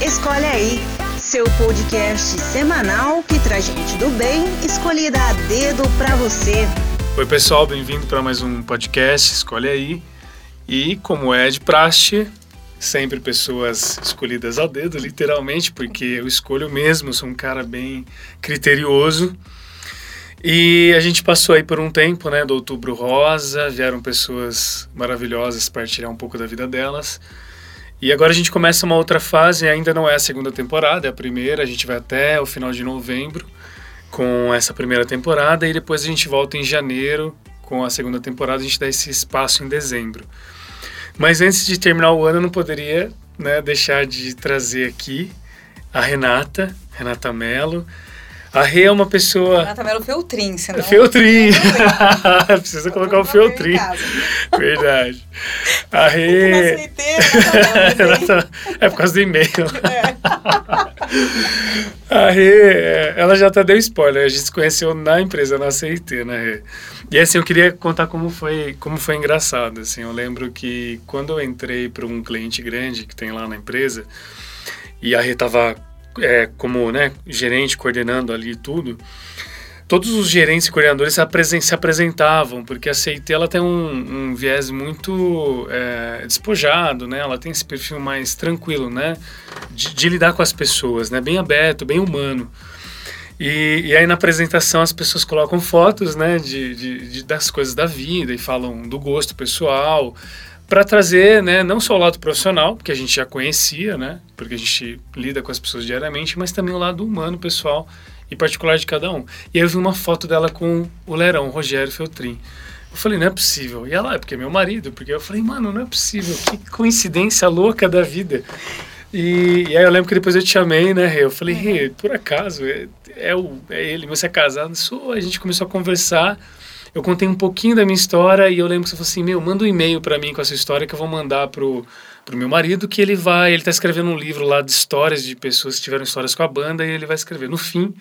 Escolhe aí, seu podcast semanal que traz gente do bem escolhida a dedo para você. Oi, pessoal, bem-vindo para mais um podcast Escolhe aí. E como é de praxe, sempre pessoas escolhidas a dedo, literalmente, porque eu escolho mesmo, sou um cara bem criterioso. E a gente passou aí por um tempo, né, do Outubro Rosa, vieram pessoas maravilhosas partilhar um pouco da vida delas. E agora a gente começa uma outra fase, ainda não é a segunda temporada, é a primeira, a gente vai até o final de novembro com essa primeira temporada e depois a gente volta em janeiro com a segunda temporada, a gente dá esse espaço em dezembro. Mas antes de terminar o ano, eu não poderia né, deixar de trazer aqui a Renata, Renata Mello, a Rê é uma pessoa. Renata Melo Feltrin, senão. Feltrin! Precisa colocar o Feltrin. Verdade. A Rê. é por causa do e-mail. É. A Rê, ela já até deu spoiler. A gente se conheceu na empresa, na CIT, né, Rê? E assim, eu queria contar como foi, como foi engraçado. Assim, eu lembro que quando eu entrei para um cliente grande que tem lá na empresa, e a Rê estava é, como né, gerente, coordenando ali tudo, todos os gerentes e coordenadores se, apresen se apresentavam, porque a CIT ela tem um, um viés muito é, despojado, né? Ela tem esse perfil mais tranquilo, né? De, de, lidar com as pessoas, né? Bem aberto, bem humano. E, e aí na apresentação as pessoas colocam fotos, né? De, de, de das coisas da vida e falam do gosto pessoal, para trazer, né, não só o lado profissional, que a gente já conhecia, né, porque a gente lida com as pessoas diariamente, mas também o lado humano, pessoal e particular de cada um. E aí eu vi uma foto dela com o Lerão, Rogério Feltrin. Eu falei, não é possível. E ela, é porque é meu marido, porque eu falei, mano, não é possível, que coincidência louca da vida. E, e aí eu lembro que depois eu te chamei, né, Eu falei, Rê, por acaso, é, é, o, é ele, você é casado? Sou, a gente começou a conversar eu contei um pouquinho da minha história e eu lembro que você falou assim, meu, manda um e-mail para mim com essa história que eu vou mandar pro, pro meu marido, que ele vai, ele tá escrevendo um livro lá de histórias de pessoas que tiveram histórias com a banda e ele vai escrever. No fim,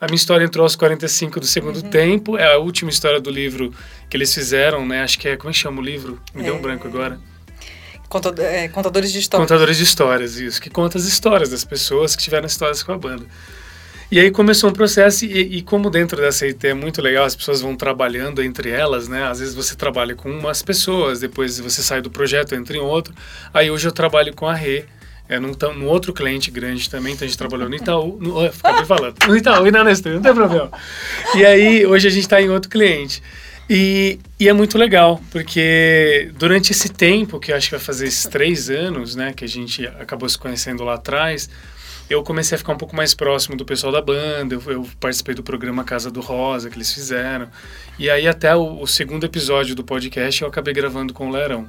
a minha história entrou aos 45 do segundo uhum. tempo, é a última história do livro que eles fizeram, né? Acho que é, como é que chama o livro? Me é... deu um é. branco agora. é, contadores de histórias. Contadores de histórias, isso. Que conta as histórias das pessoas que tiveram histórias com a banda. E aí começou um processo, e, e, como dentro dessa IT é muito legal, as pessoas vão trabalhando entre elas, né? Às vezes você trabalha com umas pessoas, depois você sai do projeto, entra em outro. Aí hoje eu trabalho com a Rê, é num, num outro cliente grande também, então a gente trabalhou no Itaú, no, oh, acabei falando, no Itaú e na Nestlé, não tem problema. E aí hoje a gente está em outro cliente. E, e, é muito legal, porque durante esse tempo, que eu acho que vai fazer esses três anos, né, que a gente acabou se conhecendo lá atrás, eu comecei a ficar um pouco mais próximo do pessoal da banda. Eu, eu participei do programa Casa do Rosa que eles fizeram. E aí, até o, o, segundo episódio do podcast, eu acabei gravando com o Lerão.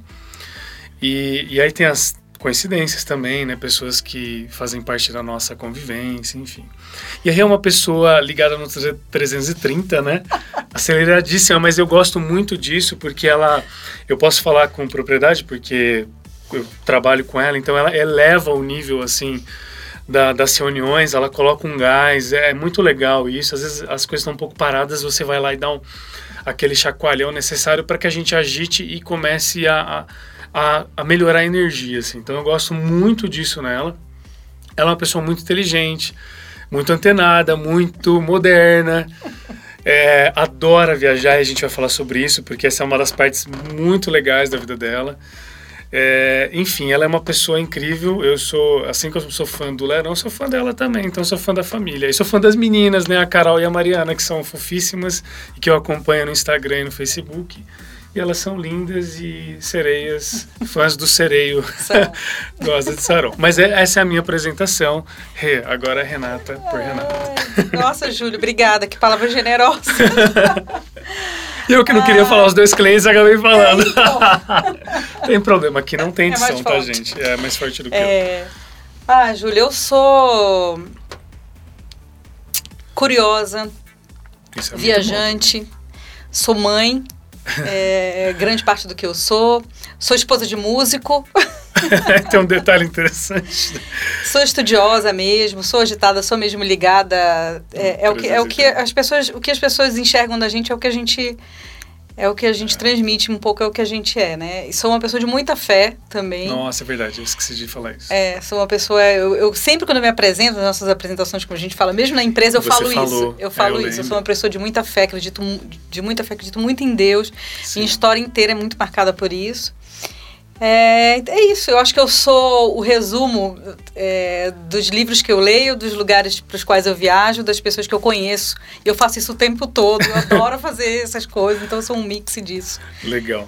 E, e aí tem as coincidências também, né? Pessoas que fazem parte da nossa convivência, enfim. E aí é uma pessoa ligada no 330, né? Aceleradíssima, mas eu gosto muito disso porque ela. Eu posso falar com propriedade porque eu trabalho com ela, então ela eleva o nível, assim da, das reuniões, ela coloca um gás, é muito legal isso. Às vezes as coisas estão um pouco paradas, você vai lá e dá um, aquele chacoalhão necessário para que a gente agite e comece a, a, a, melhorar a energia. Assim. Então eu gosto muito disso nela. Ela é uma pessoa muito inteligente, muito antenada, muito moderna. É, adora viajar e a gente vai falar sobre isso, porque essa é uma das partes muito legais da vida dela. É, enfim, ela é uma pessoa incrível. Eu sou, assim que eu sou fã do Lerão, sou fã dela também. Então, sou fã da família. E sou fã das meninas, né? A Carol e a Mariana, que são fofíssimas e que eu acompanho no Instagram e no Facebook. E elas são lindas e sereias, fãs do sereio. Gosta de sarão. Mas é, essa é a minha apresentação. Rê, agora é Renata por Renata. Nossa, Júlio, obrigada. Que palavra generosa. Eu que não ah. queria falar os dois clientes, acabei falando. É, então. tem problema, aqui não tem é edição, é tá, gente? É mais forte do que é... eu. Ah, Júlia, eu sou curiosa, é viajante, sou mãe, é, grande parte do que eu sou, sou esposa de músico. Tem um detalhe interessante. Sou estudiosa mesmo, sou agitada, sou mesmo ligada. É, é o que, é o que as pessoas, o que as pessoas enxergam da gente é o que a gente é o que a gente é. transmite, um pouco é o que a gente é, né? E sou uma pessoa de muita fé também. Nossa, é verdade, eu esqueci de falar isso. É, sou uma pessoa. Eu, eu sempre, quando eu me apresento, nas nossas apresentações, como a gente fala, mesmo na empresa, eu Você falo falou, isso. Eu falo é, eu isso. Eu sou uma pessoa de muita fé, acredito de muita fé, acredito muito em Deus. Sim. Minha história inteira é muito marcada por isso. É, é isso, eu acho que eu sou o resumo é, dos livros que eu leio, dos lugares para os quais eu viajo, das pessoas que eu conheço. Eu faço isso o tempo todo, eu adoro fazer essas coisas, então eu sou um mix disso. Legal.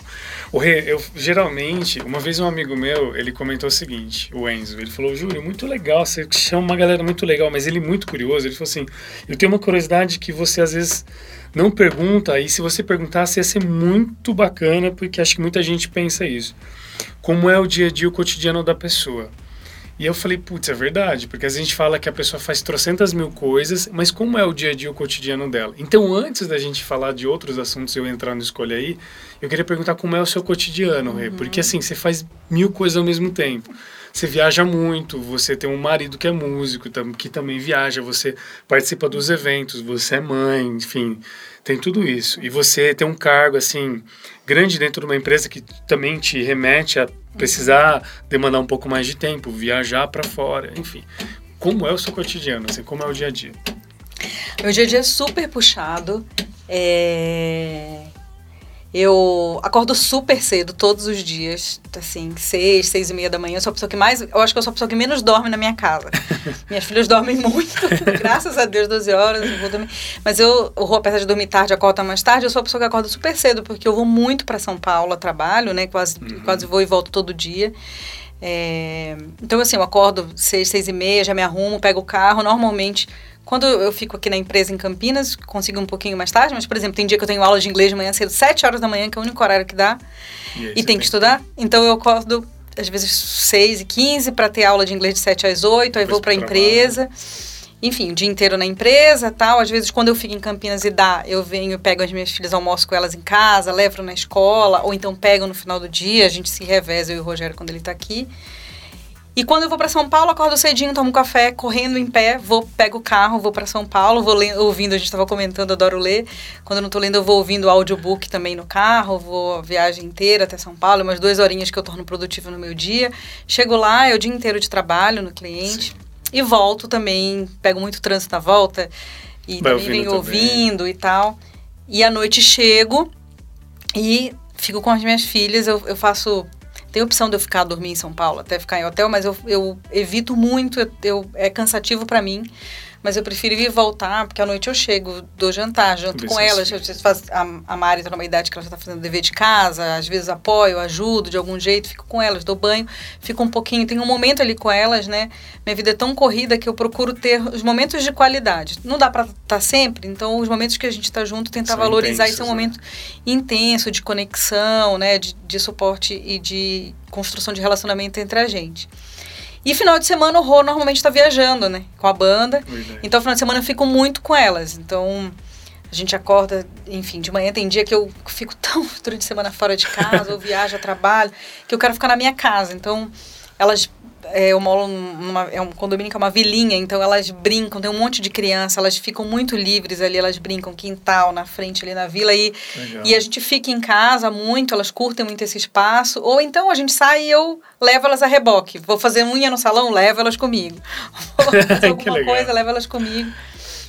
O Rê, eu geralmente, uma vez um amigo meu, ele comentou o seguinte, o Enzo, ele falou, Júlio, muito legal, você chama uma galera muito legal, mas ele é muito curioso, ele falou assim, eu tenho uma curiosidade que você às vezes não pergunta, e se você perguntasse ia ser muito bacana, porque acho que muita gente pensa isso como é o dia a dia, o cotidiano da pessoa. E eu falei, putz, é verdade, porque a gente fala que a pessoa faz trocentas mil coisas, mas como é o dia a dia, o cotidiano dela? Então, antes da gente falar de outros assuntos e eu entrar no Escolha aí, eu queria perguntar como é o seu cotidiano, uhum. Rê, porque assim, você faz mil coisas ao mesmo tempo. Você viaja muito, você tem um marido que é músico, que também viaja, você participa dos eventos, você é mãe, enfim, tem tudo isso. E você tem um cargo, assim, grande dentro de uma empresa que também te remete a precisar demandar um pouco mais de tempo, viajar para fora, enfim. Como é o seu cotidiano, assim, como é o dia a dia? Meu dia a dia é super puxado. É... Eu acordo super cedo todos os dias, assim, seis, seis e meia da manhã. Eu sou a pessoa que mais. Eu acho que eu sou a pessoa que menos dorme na minha casa. Minhas filhas dormem muito, graças a Deus, 12 horas, eu vou dormir. Mas eu, eu, apesar de dormir tarde, acordo mais tarde, eu sou a pessoa que acorda super cedo, porque eu vou muito para São Paulo a trabalho, né? Quase, uhum. quase vou e volto todo dia. É, então, assim, eu acordo seis, seis e meia, já me arrumo, pego o carro. Normalmente, quando eu fico aqui na empresa em Campinas, consigo um pouquinho mais tarde, mas, por exemplo, tem dia que eu tenho aula de inglês de manhã cedo, 7 horas da manhã, que é o único horário que dá, e, e tem que estudar. Então eu acordo às vezes 6 e 15 para ter aula de inglês de 7 às 8, aí Depois vou para a empresa. Enfim, o dia inteiro na empresa tal. Às vezes, quando eu fico em Campinas e dá, eu venho, pego as minhas filhas, almoço com elas em casa, levo na escola, ou então pego no final do dia, a gente se reveza, eu e o Rogério, quando ele está aqui. E quando eu vou para São Paulo, acordo cedinho, tomo um café, correndo em pé, vou, pego o carro, vou para São Paulo, vou lendo, ouvindo, a gente estava comentando, adoro ler. Quando eu não estou lendo, eu vou ouvindo audiobook também no carro, vou a viagem inteira até São Paulo, umas duas horinhas que eu torno produtivo no meu dia. Chego lá, é o dia inteiro de trabalho no cliente. Sim. E volto também, pego muito trânsito na volta e Vai também venho ouvindo e tal. E à noite chego e fico com as minhas filhas, eu, eu faço tem opção de eu ficar dormir em São Paulo, até ficar em hotel, mas eu, eu evito muito, eu, eu é cansativo para mim mas eu prefiro ir voltar, porque à noite eu chego, dou jantar, janto com faz, a, a Mari está numa idade que ela já está fazendo dever de casa, às vezes apoio, ajudo de algum jeito, fico com elas, dou banho, fico um pouquinho, tenho um momento ali com elas, né? Minha vida é tão corrida que eu procuro ter os momentos de qualidade. Não dá para estar tá sempre, então os momentos que a gente está junto, tentar São valorizar intensos, esse é um momento né? intenso de conexão, né? De, de suporte e de construção de relacionamento entre a gente. E final de semana o Rô normalmente está viajando, né? Com a banda. É. Então, final de semana eu fico muito com elas. Então, a gente acorda, enfim, de manhã tem dia que eu fico tão durante a semana fora de casa, ou viajo, trabalho, que eu quero ficar na minha casa. Então, elas é, eu moro numa, é um condomínio que é uma vilinha, então elas brincam, tem um monte de criança, elas ficam muito livres ali, elas brincam quintal na frente ali na vila e, e a gente fica em casa muito, elas curtem muito esse espaço, ou então a gente sai e eu levo elas a reboque, vou fazer unha no salão, levo elas comigo, vou fazer alguma coisa, levo elas comigo.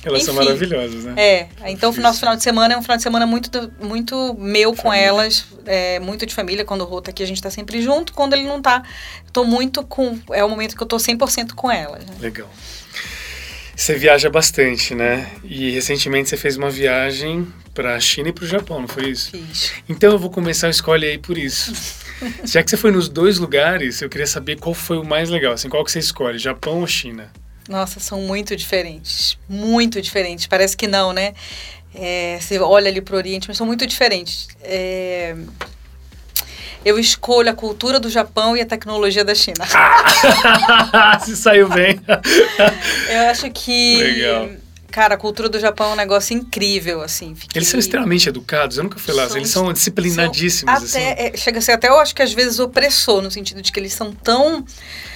Elas Enfim, são maravilhosas, né? É. Então, o nosso final de semana é um final de semana muito, muito meu família. com elas, é, muito de família. Quando o Rô tá aqui, a gente tá sempre junto. Quando ele não tá, tô muito com. É o momento que eu tô 100% com elas. Né? Legal. Você viaja bastante, né? E recentemente você fez uma viagem para a China e para o Japão, não foi isso? Fiz. Então eu vou começar a escolher aí por isso. Já que você foi nos dois lugares, eu queria saber qual foi o mais legal. Assim, qual que você escolhe, Japão ou China? Nossa, são muito diferentes. Muito diferentes. Parece que não, né? É, você olha ali para o Oriente, mas são muito diferentes. É, eu escolho a cultura do Japão e a tecnologia da China. Se saiu bem. eu acho que. Legal. Cara, a cultura do Japão é um negócio incrível, assim. Fiquei... Eles são extremamente educados, eu nunca fui lá, são, eles são disciplinadíssimos. São até, assim. é, chega a ser até, eu acho que às vezes opressor, no sentido de que eles são tão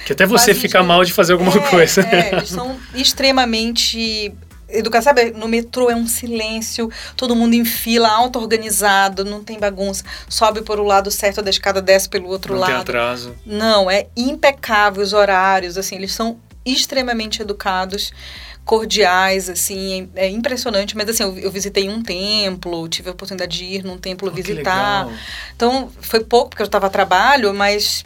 que até você fica mal de fazer alguma é, coisa. É, eles são extremamente educar, sabe? No metrô é um silêncio, todo mundo em fila, auto-organizado, não tem bagunça. Sobe por o lado certo da escada, desce pelo outro não lado. Tem atraso. Não, é impecável os horários, assim, eles são extremamente educados cordiais, assim, é, é impressionante. Mas assim, eu, eu, visitei um templo, tive a oportunidade de ir num templo oh, visitar. Então, foi pouco porque eu estava a trabalho, mas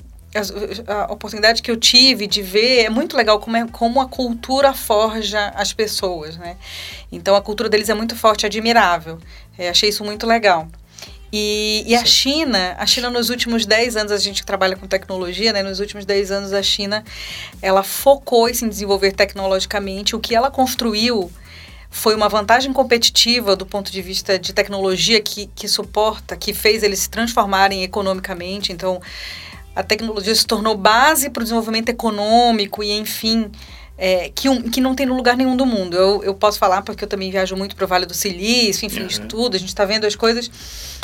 a, a, oportunidade que eu tive de ver é muito legal como, é, como a cultura forja as pessoas, né? Então, a cultura deles é muito forte, admirável. É, achei isso muito legal. E, e a China, a China nos últimos 10 anos, a gente trabalha com tecnologia, né? Nos últimos 10 anos a China, ela focou em se desenvolver tecnologicamente. O que ela construiu foi uma vantagem competitiva do ponto de vista de tecnologia que, que suporta, que fez eles se transformarem economicamente. Então, a tecnologia se tornou base para o desenvolvimento econômico e, enfim, é, que, um, que não tem no lugar nenhum do mundo. Eu, eu posso falar porque eu também viajo muito para o Vale do Silício, enfim, uhum. estudo, a gente está vendo as coisas.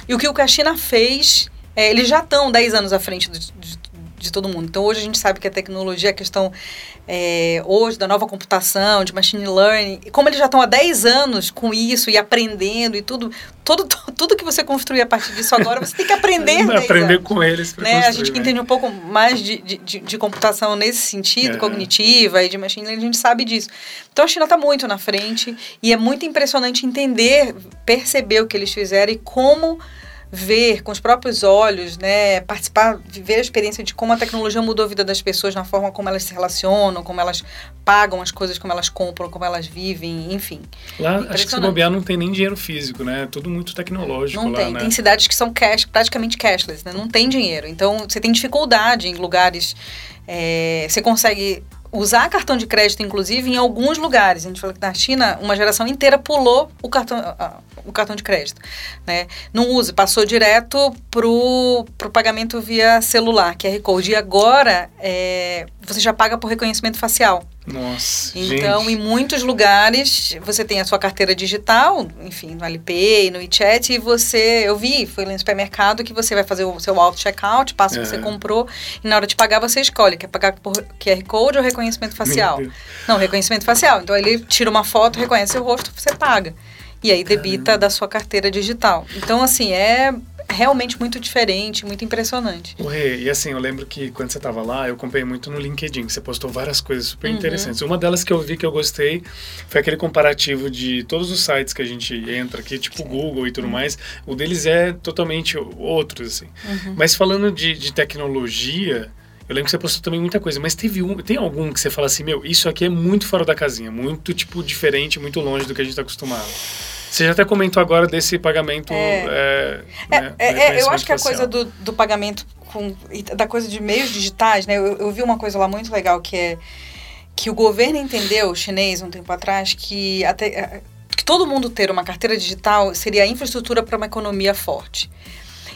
E o que a China fez, é, eles já estão 10 anos à frente do, de, de todo mundo. Então, hoje a gente sabe que a tecnologia, a questão é, hoje da nova computação, de machine learning, como eles já estão há 10 anos com isso e aprendendo e tudo, todo, tudo que você construir a partir disso agora, você tem que aprender. aprender anos, com eles. Né? A gente que né? entende um pouco mais de, de, de, de computação nesse sentido, é. cognitiva e de machine learning, a gente sabe disso. Então, a China está muito na frente e é muito impressionante entender, perceber o que eles fizeram e como ver com os próprios olhos, né, participar, viver a experiência de como a tecnologia mudou a vida das pessoas na forma como elas se relacionam, como elas pagam as coisas, como elas compram, como elas vivem, enfim. Lá, acho que se bobear não tem nem dinheiro físico, né? É tudo muito tecnológico Não lá, tem. Né? Tem cidades que são cash, praticamente cashless, né? Não tem dinheiro. Então, você tem dificuldade em lugares... É, você consegue usar cartão de crédito, inclusive, em alguns lugares. A gente fala que na China, uma geração inteira pulou o cartão, o cartão de crédito. Né? Não usa, passou direto pro, pro pagamento via celular, QR Code. E agora, é, você já paga por reconhecimento facial. Nossa, Então, gente. em muitos lugares, você tem a sua carteira digital, enfim, no Alipay, no WeChat, e você, eu vi, foi no supermercado, que você vai fazer o seu auto-checkout, passa o que você comprou, e na hora de pagar, você escolhe, quer pagar por QR Code ou reconhecimento facial? Não, reconhecimento facial. Então, ele tira uma foto, reconhece o rosto, você paga. E aí debita Caramba. da sua carteira digital. Então, assim, é realmente muito diferente, muito impressionante. O Rê, e assim, eu lembro que quando você estava lá, eu acompanhei muito no LinkedIn, você postou várias coisas super uhum. interessantes. Uma delas que eu vi que eu gostei foi aquele comparativo de todos os sites que a gente entra aqui, tipo Sim. Google e tudo uhum. mais. O deles é totalmente outros, assim. Uhum. Mas falando de, de tecnologia, eu lembro que você postou também muita coisa, mas teve um, tem algum que você fala assim, meu, isso aqui é muito fora da casinha, muito, tipo, diferente, muito longe do que a gente está acostumado. Você já até comentou agora desse pagamento. É, é, né, é, é eu acho que a coisa do, do pagamento com, da coisa de meios digitais, né? Eu, eu, vi uma coisa lá muito legal que é que o governo entendeu, o chinês, um tempo atrás, que até é, que todo mundo ter uma carteira digital seria a infraestrutura para uma economia forte.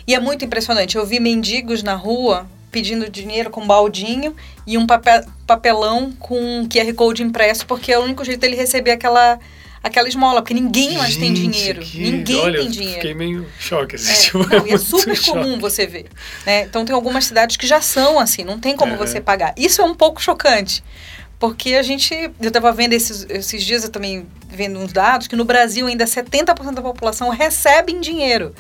E é muito impressionante. Eu vi mendigos na rua pedindo dinheiro com um baldinho e um papel, papelão com QR Code impresso, porque é o único jeito dele receber aquela aquela esmola, porque ninguém mais tem dinheiro. Que... Ninguém Olha, tem dinheiro. Fiquei meio choque. Assim, é, tipo, não, é, é super comum você ver. Né? Então tem algumas cidades que já são assim, não tem como é. você pagar. Isso é um pouco chocante. Porque a gente, eu estava vendo esses, esses dias, eu também vendo uns dados, que no Brasil ainda 70% da população recebe em dinheiro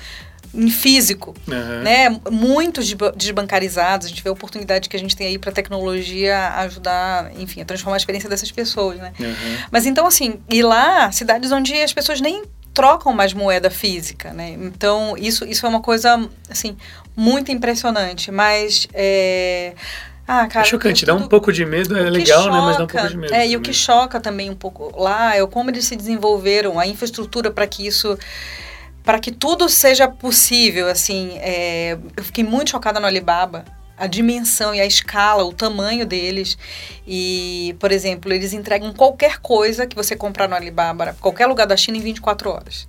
em físico, uhum. né? Muitos desbancarizados, a gente vê a oportunidade que a gente tem aí para a tecnologia ajudar, enfim, a transformar a experiência dessas pessoas, né? Uhum. Mas então, assim, e lá, cidades onde as pessoas nem trocam mais moeda física, né? Então, isso, isso é uma coisa, assim, muito impressionante, mas... É... Ah, cara, é chocante, dá um pouco de medo, é legal, choca, né? Mas dá um pouco de medo. É, também. e o que choca também um pouco lá é como eles se desenvolveram, a infraestrutura para que isso para que tudo seja possível, assim, é, eu fiquei muito chocada no Alibaba, a dimensão e a escala, o tamanho deles. E, por exemplo, eles entregam qualquer coisa que você comprar no Alibaba, qualquer lugar da China, em 24 horas.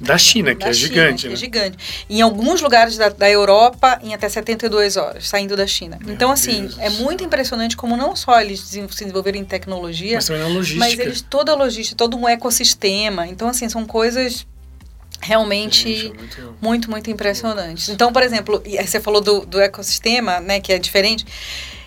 Da China, que da é China, gigante, que é né? É gigante. Em alguns lugares da, da, Europa, em até 72 horas, saindo da China. Meu então, assim, Deus é muito impressionante como não só eles se desenvolveram em tecnologia, mas também na logística. Mas eles, toda a logística, todo um ecossistema. Então, assim, são coisas realmente é muito... muito... muito, impressionante. Então, por exemplo, você falou do, do ecossistema, né, que é diferente.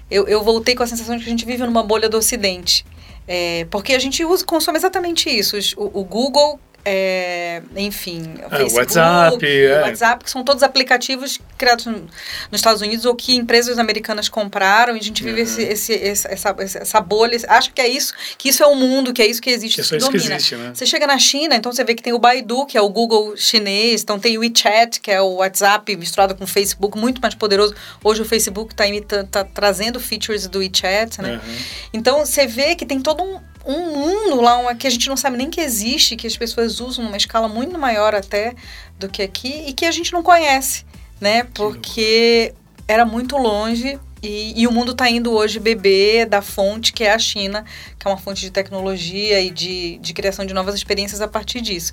Eu, eu voltei com a sensação de que a gente vive numa bolha do Ocidente. É, porque a gente usa, consome exatamente isso. O, o Google é, enfim, Facebook, WhatsApp, é. WhatsApp, que são todos aplicativos criados nos Estados Unidos ou que empresas americanas compraram e a gente vive uhum. esse, esse, esse, essa, essa bolha. Acho que é isso, que isso é o mundo, que é isso que existe, que, que domina. Que existe, né? Você chega na China, então você vê que tem o Baidu, que é o Google chinês, então tem o WeChat, que é o WhatsApp misturado com o Facebook, muito mais poderoso. Hoje o Facebook está tá trazendo features do WeChat, né? Uhum. Então você vê que tem todo um um mundo lá que a gente não sabe nem que existe, que as pessoas usam numa escala muito maior até do que aqui e que a gente não conhece, né? Porque era muito longe e, e o mundo está indo hoje beber da fonte que é a China, que é uma fonte de tecnologia e de, de criação de novas experiências a partir disso.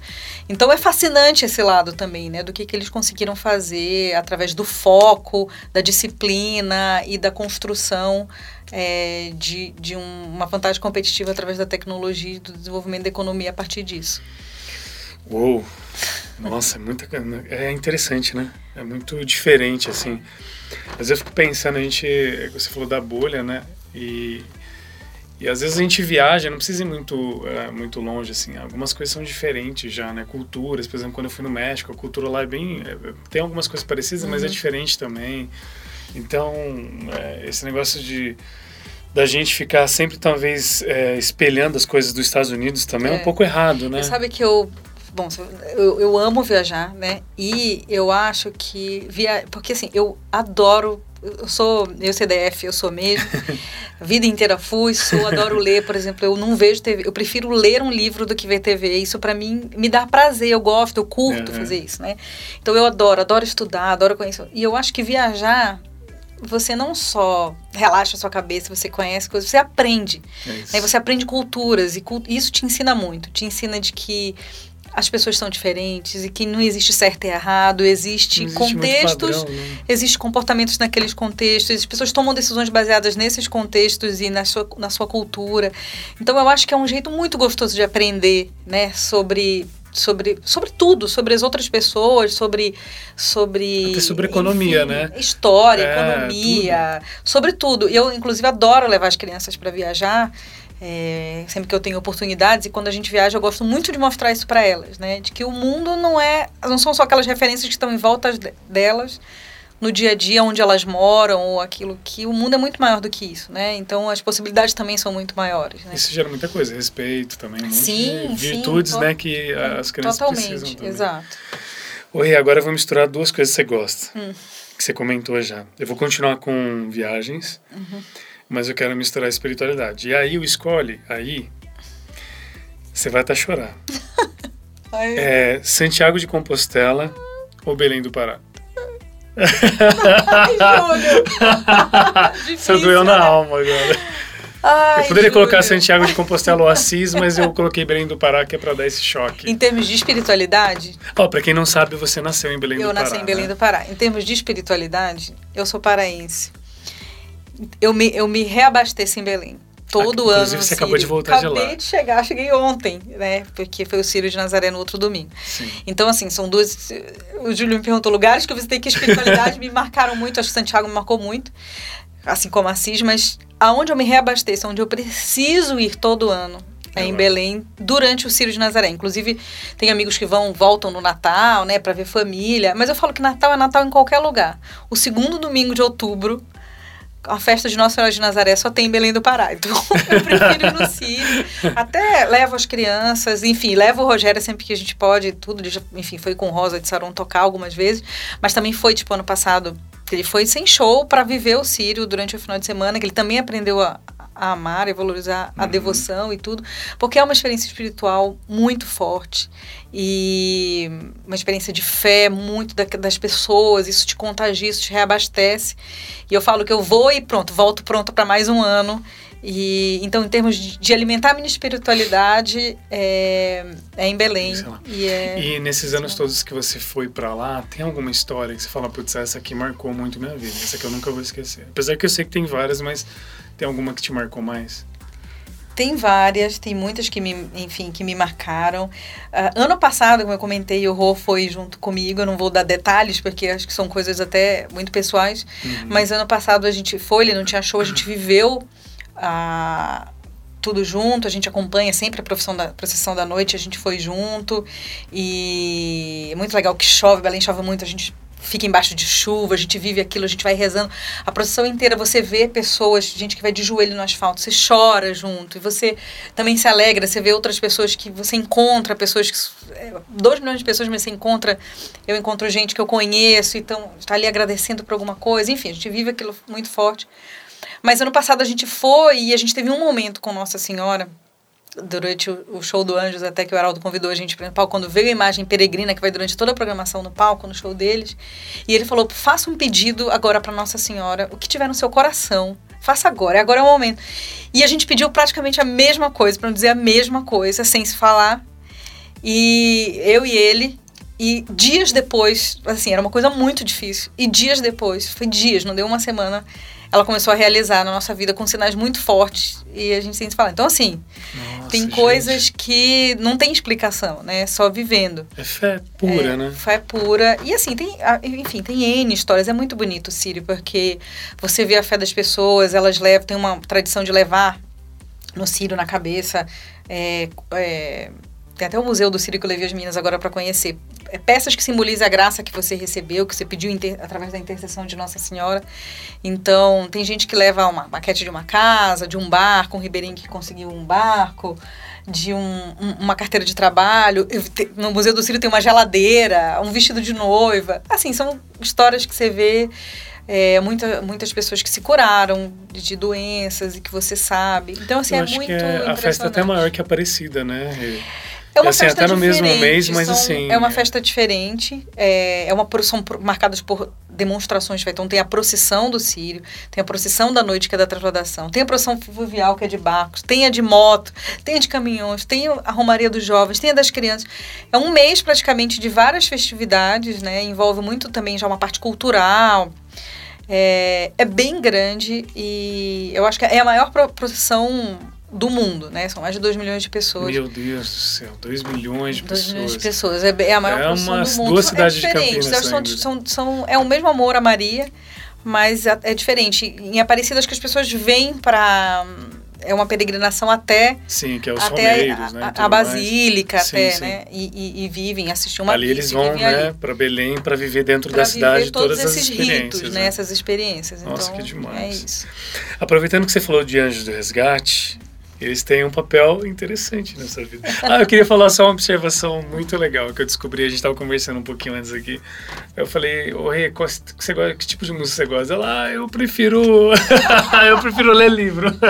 Então é fascinante esse lado também, né? Do que, que eles conseguiram fazer através do foco, da disciplina e da construção é, de, de um, uma vantagem competitiva através da tecnologia e do desenvolvimento da economia a partir disso. Uou! Nossa, é muito é interessante, né? É muito diferente, assim. Às vezes eu fico pensando, a gente, você falou da bolha, né? E, e às vezes a gente viaja, não precisa ir muito, é, muito longe, assim. Algumas coisas são diferentes já, né? Culturas, por exemplo, quando eu fui no México, a cultura lá é bem... É, tem algumas coisas parecidas, uhum. mas é uhum. diferente também. Então, é, esse negócio de da gente ficar sempre talvez é, espelhando as coisas dos Estados Unidos também é, é um pouco errado, né? Você sabe que eu bom, eu, eu amo viajar, né? E eu acho que via, porque assim, eu adoro eu sou eu CDF, eu sou mesmo. A vida inteira fui, sou, adoro ler, por exemplo, eu não vejo TV, eu prefiro ler um livro do que ver TV. Isso para mim me dá prazer, eu gosto, eu curto uhum. fazer isso, né? Então eu adoro, adoro estudar, adoro conhecer. E eu acho que viajar você não só relaxa a sua cabeça, você conhece coisas, você aprende. É né? Você aprende culturas e isso te ensina muito. Te ensina de que as pessoas são diferentes e que não existe certo e errado, existe, existe contextos, padrão, né? existe comportamentos naqueles contextos, as pessoas tomam decisões baseadas nesses contextos e na sua, na sua cultura. Então eu acho que é um jeito muito gostoso de aprender, né, sobre sobre, sobre tudo, sobre as outras pessoas, sobre sobre Até sobre economia, enfim, né? História, é, economia, tudo. sobre tudo. Eu inclusive adoro levar as crianças para viajar. É, sempre que eu tenho oportunidades e quando a gente viaja eu gosto muito de mostrar isso para elas, né? De que o mundo não é, não são só aquelas referências que estão em volta delas, no dia a dia onde elas moram ou aquilo que o mundo é muito maior do que isso, né? Então as possibilidades também são muito maiores. Né? Isso gera muita coisa, respeito também, um sim, virtudes, sim, né, que as crianças totalmente, precisam também. Exato. Oi, agora eu vou misturar duas coisas que você gosta, hum. que você comentou já. Eu vou continuar com viagens, uhum. mas eu quero misturar a espiritualidade. E aí o escolhe, aí você vai até chorar. é Santiago de Compostela ou Belém do Pará? Ai, Júlio! Você doeu na né? alma agora. Ai, eu poderia Júlio. colocar Santiago de Compostela ou Assis, mas eu coloquei Belém do Pará, que é para dar esse choque. Em termos de espiritualidade? Ó, oh, para quem não sabe, você nasceu em Belém do Pará. Eu nasci em Belém né? do Pará. Em termos de espiritualidade, eu sou paraense. Eu me, eu me reabasteço em Belém todo ah, ano. Inclusive, você acabou de voltar Acabei de lá. Acabei de chegar, cheguei ontem, né? Porque foi o Círio de Nazaré no outro domingo. Sim. Então, assim, são duas. O Júlio me perguntou lugares que eu visitei que a espiritualidade me marcaram muito. Acho que Santiago me marcou muito, assim como Assis, mas aonde eu me reabasteço, onde eu preciso ir todo ano. É em Belém, durante o Círio de Nazaré. Inclusive, tem amigos que vão, voltam no Natal, né, para ver família. Mas eu falo que Natal é Natal em qualquer lugar. O segundo domingo de outubro, a festa de Nossa Senhora de Nazaré só tem em Belém do Pará. Então, eu prefiro ir no Círio. Até levo as crianças, enfim, levo o Rogério sempre que a gente pode, tudo. Já, enfim, foi com Rosa de Saron tocar algumas vezes, mas também foi, tipo, ano passado, ele foi sem show para viver o Círio durante o final de semana, que ele também aprendeu a, a amar e valorizar a uhum. devoção e tudo, porque é uma experiência espiritual muito forte e uma experiência de fé muito da, das pessoas, isso te contagia, isso te reabastece. E eu falo que eu vou e pronto, volto pronto para mais um ano. E então, em termos de, alimentar a minha espiritualidade, é, é em Belém. E, é, e, nesses anos todos que você foi para lá, tem alguma história que você fala, putz, essa aqui marcou muito minha vida, essa aqui eu nunca vou esquecer. Apesar que eu sei que tem várias, mas tem alguma que te marcou mais? Tem várias, tem muitas que me, enfim, que me marcaram. Uh, ano passado, como eu comentei, o Rô foi junto comigo. Eu não vou dar detalhes, porque acho que são coisas até muito pessoais. Uhum. Mas ano passado a gente foi, ele não tinha show, a gente viveu a, tudo junto, a gente acompanha sempre a da, procissão da noite, a gente foi junto. E é muito legal que chove, Belém chove muito, a gente fica embaixo de chuva, a gente vive aquilo, a gente vai rezando. A procissão inteira você vê pessoas, gente que vai de joelho no asfalto, você chora junto e você também se alegra, você vê outras pessoas que você encontra, pessoas que. É, dois milhões de pessoas, mas você encontra. Eu encontro gente que eu conheço, então está ali agradecendo por alguma coisa. Enfim, a gente vive aquilo muito forte. Mas ano passado a gente foi e a gente teve um momento com Nossa Senhora durante o, show do Anjos, até que o Heraldo convidou a gente para o palco, quando veio a imagem peregrina, que vai durante toda a programação no palco, no show deles, e ele falou: faça um pedido agora para Nossa Senhora, o que tiver no seu coração, faça agora, agora é o momento. E a gente pediu praticamente a mesma coisa, para não dizer a mesma coisa, sem se falar. E eu e ele, e dias depois, assim, era uma coisa muito difícil, e dias depois, foi dias, não deu uma semana, ela começou a realizar na nossa vida com sinais muito fortes e a gente sempre fala. Então, assim, nossa, tem coisas gente. que não tem explicação, né? Só vivendo. É fé pura, é, né? Fé pura. E assim, tem, enfim, tem N histórias. É muito bonito, Sírio, porque você vê a fé das pessoas, elas levam, tem uma tradição de levar no Sírio na cabeça. É, é, tem até o Museu do que eu levei as meninas agora para conhecer. É, peças que simbolizam a graça que você recebeu, que você pediu através da intercessão de Nossa Senhora. Então, tem gente que leva uma maquete de uma casa, de um barco, um ribeirinho que conseguiu um barco, de um, um, uma carteira de trabalho. No Museu do Sírio tem uma geladeira, um vestido de noiva. Assim, são histórias que você vê. É, muita, muitas pessoas que se curaram de, de, doenças e que você sabe. Então, assim, Eu é muito. a festa é até maior que a Aparecida, né? É uma assim, festa até no mesmo mês, mas são, assim. É uma festa diferente. É, é uma são marcadas por demonstrações. Então tem a procissão do Sírio, tem a procissão da noite, que é da transladação, tem a procissão fluvial, que é de barcos, tem a de moto, tem a de caminhões, tem a Romaria dos Jovens, tem a das crianças. É um mês praticamente de várias festividades, né? Envolve muito também já uma parte cultural. É, é bem grande e eu acho que é a maior procissão do mundo, né? São mais de 2 milhões de pessoas. Meu Deus do céu, 2 milhões de 2 pessoas. 2 milhões de pessoas. É, é a maior é umas do mundo. duas cidades é de Campinas são, são, são, É o mesmo amor a Maria, mas é, é diferente. Em Aparecidas que as pessoas vêm para é uma peregrinação até sim que é os até Romeiros, né, a, a basílica sim, até sim. né e, e, e, vivem assistir uma ali eles vão né para Belém para viver dentro pra da cidade todas essas experiências ritos, né? essas experiências nossa então, que demais é isso aproveitando que você falou de Anjos do Resgate eles têm um papel interessante nessa vida. Ah, eu queria falar só uma observação muito legal que eu descobri. A gente estava conversando um pouquinho antes aqui. Eu falei, ô Rê, qual, você gosta, que tipo de música você gosta? Ela, ah, eu prefiro. eu prefiro ler livro.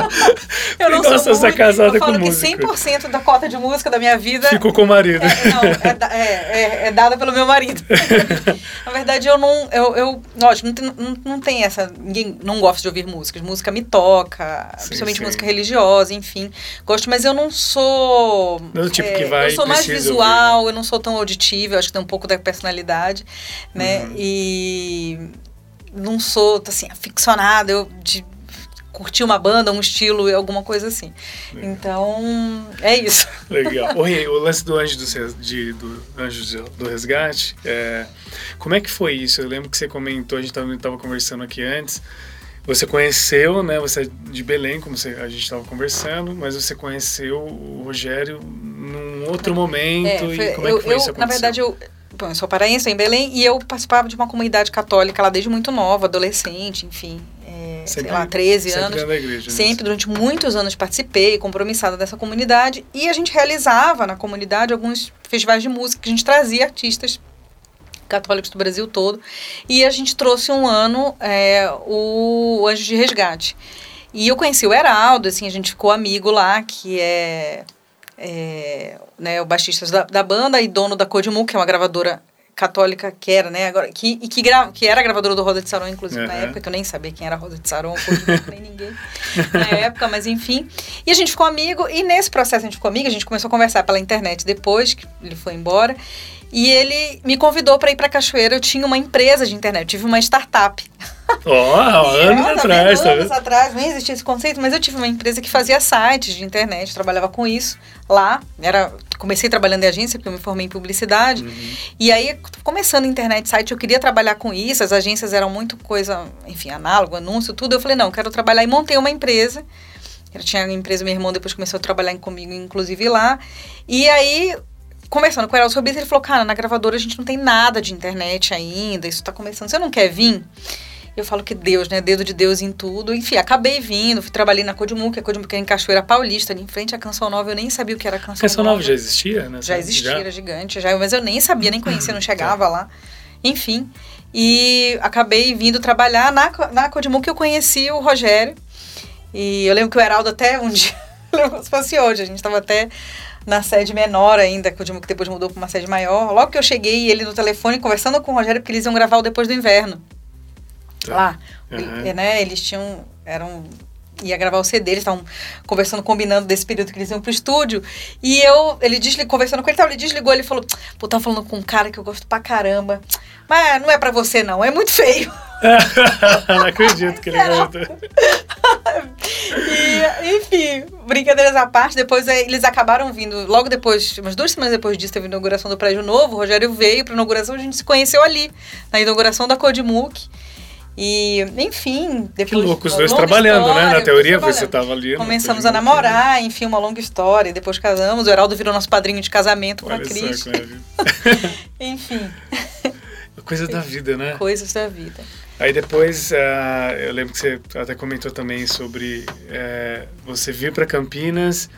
Eu não Nossa, sou é casada eu com falo música. que 100% da cota de música da minha vida. Ficou com o marido. É, não, é, é, é, é dada pelo meu marido. Na verdade, eu não. Eu, eu, lógico, não tem, não, não tem essa. Ninguém não gosta de ouvir músicas. Música me toca, sim, principalmente sim. música religiosa, enfim. Gosto, mas eu não sou. Não é tipo que vai. Eu sou mais visual, ouvir, né? eu não sou tão auditiva, acho que tem um pouco da personalidade, né? Uhum. E não sou, assim, aficionada eu, de curtir uma banda, um estilo, alguma coisa assim. Legal. Então, é isso. Legal. Oi, o lance do Anjo do, de, do, Anjo do Resgate, é, como é que foi isso? Eu lembro que você comentou, a gente estava conversando aqui antes, você conheceu, né? Você é de Belém, como você, a gente estava conversando, mas você conheceu o Rogério num outro momento. É, foi, e como eu, é que foi eu, isso Na verdade, eu, bom, eu sou paraense, em Belém, e eu participava de uma comunidade católica lá desde muito nova, adolescente, enfim. É, sempre, sei lá, 13 sempre anos. Na igreja, né? sempre, durante muitos anos participei, compromissada dessa comunidade. E a gente realizava na comunidade alguns festivais de música que a gente trazia artistas católicos do Brasil todo. E a gente trouxe um ano é, o Anjo de Resgate. E eu conheci o Heraldo, assim, a gente ficou amigo lá, que é, é né, o baixista da, da, banda e dono da Codimu, que é uma gravadora católica que era, né, agora, que, e que, gra, que era gravadora do Roda de Saron, inclusive, uhum. na época, que eu nem sabia quem era Roda de Saron, nem ninguém na época, mas enfim. E a gente ficou amigo, e nesse processo a gente ficou amigo, a gente começou a conversar pela internet depois, que ele foi embora, e ele me convidou para ir para Cachoeira. Eu tinha uma empresa de internet, eu tive uma startup. Ó, oh, anos atrás, tá Anos atrás, nem existia esse conceito, mas eu tive uma empresa que fazia sites de internet, trabalhava com isso lá. Era, comecei trabalhando em agência, porque eu me formei em publicidade. Uhum. E aí, começando internet, site, eu queria trabalhar com isso. As agências eram muito coisa, enfim, análogo, anúncio, tudo. Eu falei, não, quero trabalhar. E montei uma empresa Ela tinha a empresa, meu irmão depois começou a trabalhar comigo, inclusive lá. E aí, conversando com o Heraldo sobre isso, ele falou: Cara, na gravadora a gente não tem nada de internet ainda, isso tá começando, você não quer vir? Eu falo que Deus, né? Dedo de Deus em tudo. Enfim, acabei vindo, fui trabalhei na Codimu, que a Codimu que é em Cachoeira Paulista, ali em frente à Canção Nova. Eu nem sabia o que era Canção, Canção Nova. já existia, né? Já existia, já? era gigante, já, mas eu nem sabia, nem conhecia, não chegava tá. lá. Enfim, e acabei vindo trabalhar na, na que eu conheci o Rogério. E eu lembro que o Heraldo até um dia, se fosse hoje, a gente estava até na sede menor ainda, que depois mudou para uma sede maior. Logo que eu cheguei, ele no telefone conversando com o Rogério, porque eles iam gravar o Depois do Inverno. Tá. Lá. Uhum. Né, eles tinham. Eram ia gravar o CD, eles estavam conversando, combinando desse período que eles iam pro estúdio. E eu, ele desligou, conversando com ele, ele desligou, ele falou: Pô, tava falando com um cara que eu gosto pra caramba. Mas não é pra você, não, é muito feio. não acredito que ele gosta. e, enfim, brincadeiras à parte, depois eles acabaram vindo, logo depois, umas duas semanas depois disso, teve a inauguração do prédio novo, o Rogério veio pra inauguração, a gente se conheceu ali, na inauguração da Codimuk. E, enfim, depois. Que louco, os dois trabalhando, história, né? Na teoria você estava ali. Começamos a namorar, enfim, uma longa história. Depois casamos. O Heraldo virou nosso padrinho de casamento com a Cris. enfim. Coisas da vida, né? Coisas da vida. Aí depois, uh, eu lembro que você até comentou também sobre uh, você vir para Campinas.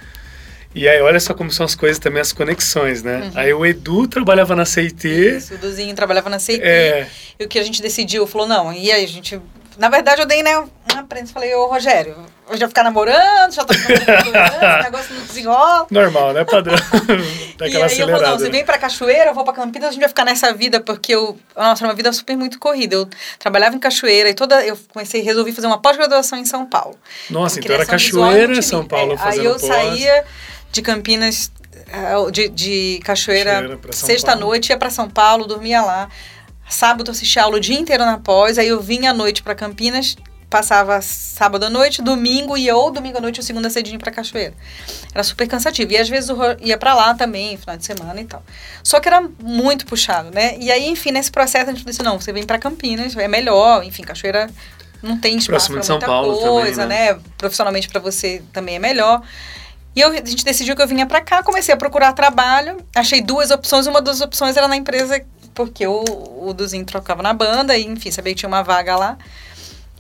E aí, olha só como são as coisas também, as conexões, né? Uhum. Aí o Edu trabalhava na CIT. Isso, o Eduzinho trabalhava na CIT. É. E o que a gente decidiu, falou, não, e aí a gente... Na verdade, eu dei, né, uma prensa, falei, ô Rogério, eu já ficar namorando, já tô namorando, negócio não desenrola. Normal, né, padrão? e aí eu falei, não, você vem pra Cachoeira, eu vou pra Campinas, a gente vai ficar nessa vida, porque eu... Nossa, era uma vida super muito corrida. Eu trabalhava em Cachoeira e toda... Eu comecei, resolvi fazer uma pós-graduação em São Paulo. Nossa, então era Cachoeira, São Paulo, é, fazendo Aí eu pós. saía de Campinas, eh, de, de Cachoeira, sexta-noite, ia para São Paulo, dormia lá. Sábado assistia aula o dia inteiro na pós, aí eu vinha à noite para Campinas, passava sábado à noite, domingo ia ou domingo à noite ou segunda cedinho para Cachoeira. Era super cansativo. E às vezes eu ia para lá também, final de semana e tal. Só que era muito puxado, né? E aí, enfim, nesse processo a gente disse, não, você vem para Campinas, é melhor, enfim, Cachoeira não tem espaço para muita Paulo coisa, também, né? né? Profissionalmente para você também é melhor. E eu, a gente decidiu que eu vinha para cá, comecei a procurar trabalho, achei duas opções, uma das opções era na empresa, porque o, o Duzinho trocava na banda, e enfim, sabia que tinha uma vaga lá.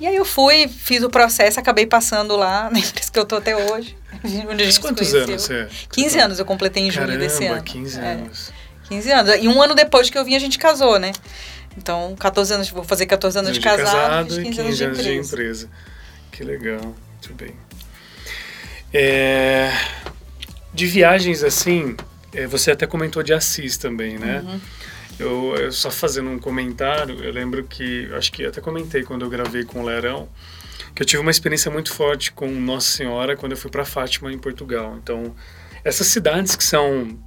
E aí eu fui, fiz o processo, acabei passando lá na empresa que eu tô até hoje. Onde gente quantos anos você... 15 anos eu completei em junho Caramba, desse ano. 15 é, anos. É, 15 anos. E um ano depois que eu vim, a gente casou, né? Então, 14 anos, vou fazer 14 anos de, de casado, casado 15, 15 anos, de, anos empresa. de empresa. Que legal, muito bem. É, de viagens assim, é, você até comentou de Assis também, né? Uhum. Eu, eu, só fazendo um comentário, eu lembro que, acho que até comentei quando eu gravei com o Lerão, que eu tive uma experiência muito forte com Nossa Senhora quando eu fui para Fátima, em Portugal. Então, essas cidades que são,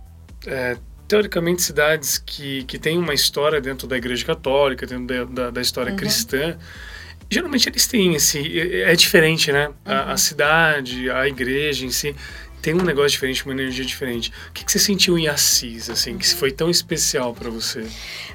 é, teoricamente, cidades que, que têm uma história dentro da Igreja Católica, dentro da, da, da história uhum. cristã, geralmente eles têm esse é, é diferente né uhum. a, a, cidade a igreja em si tem um negócio diferente uma energia diferente o que, que você sentiu em Assis assim uhum. que foi tão especial para você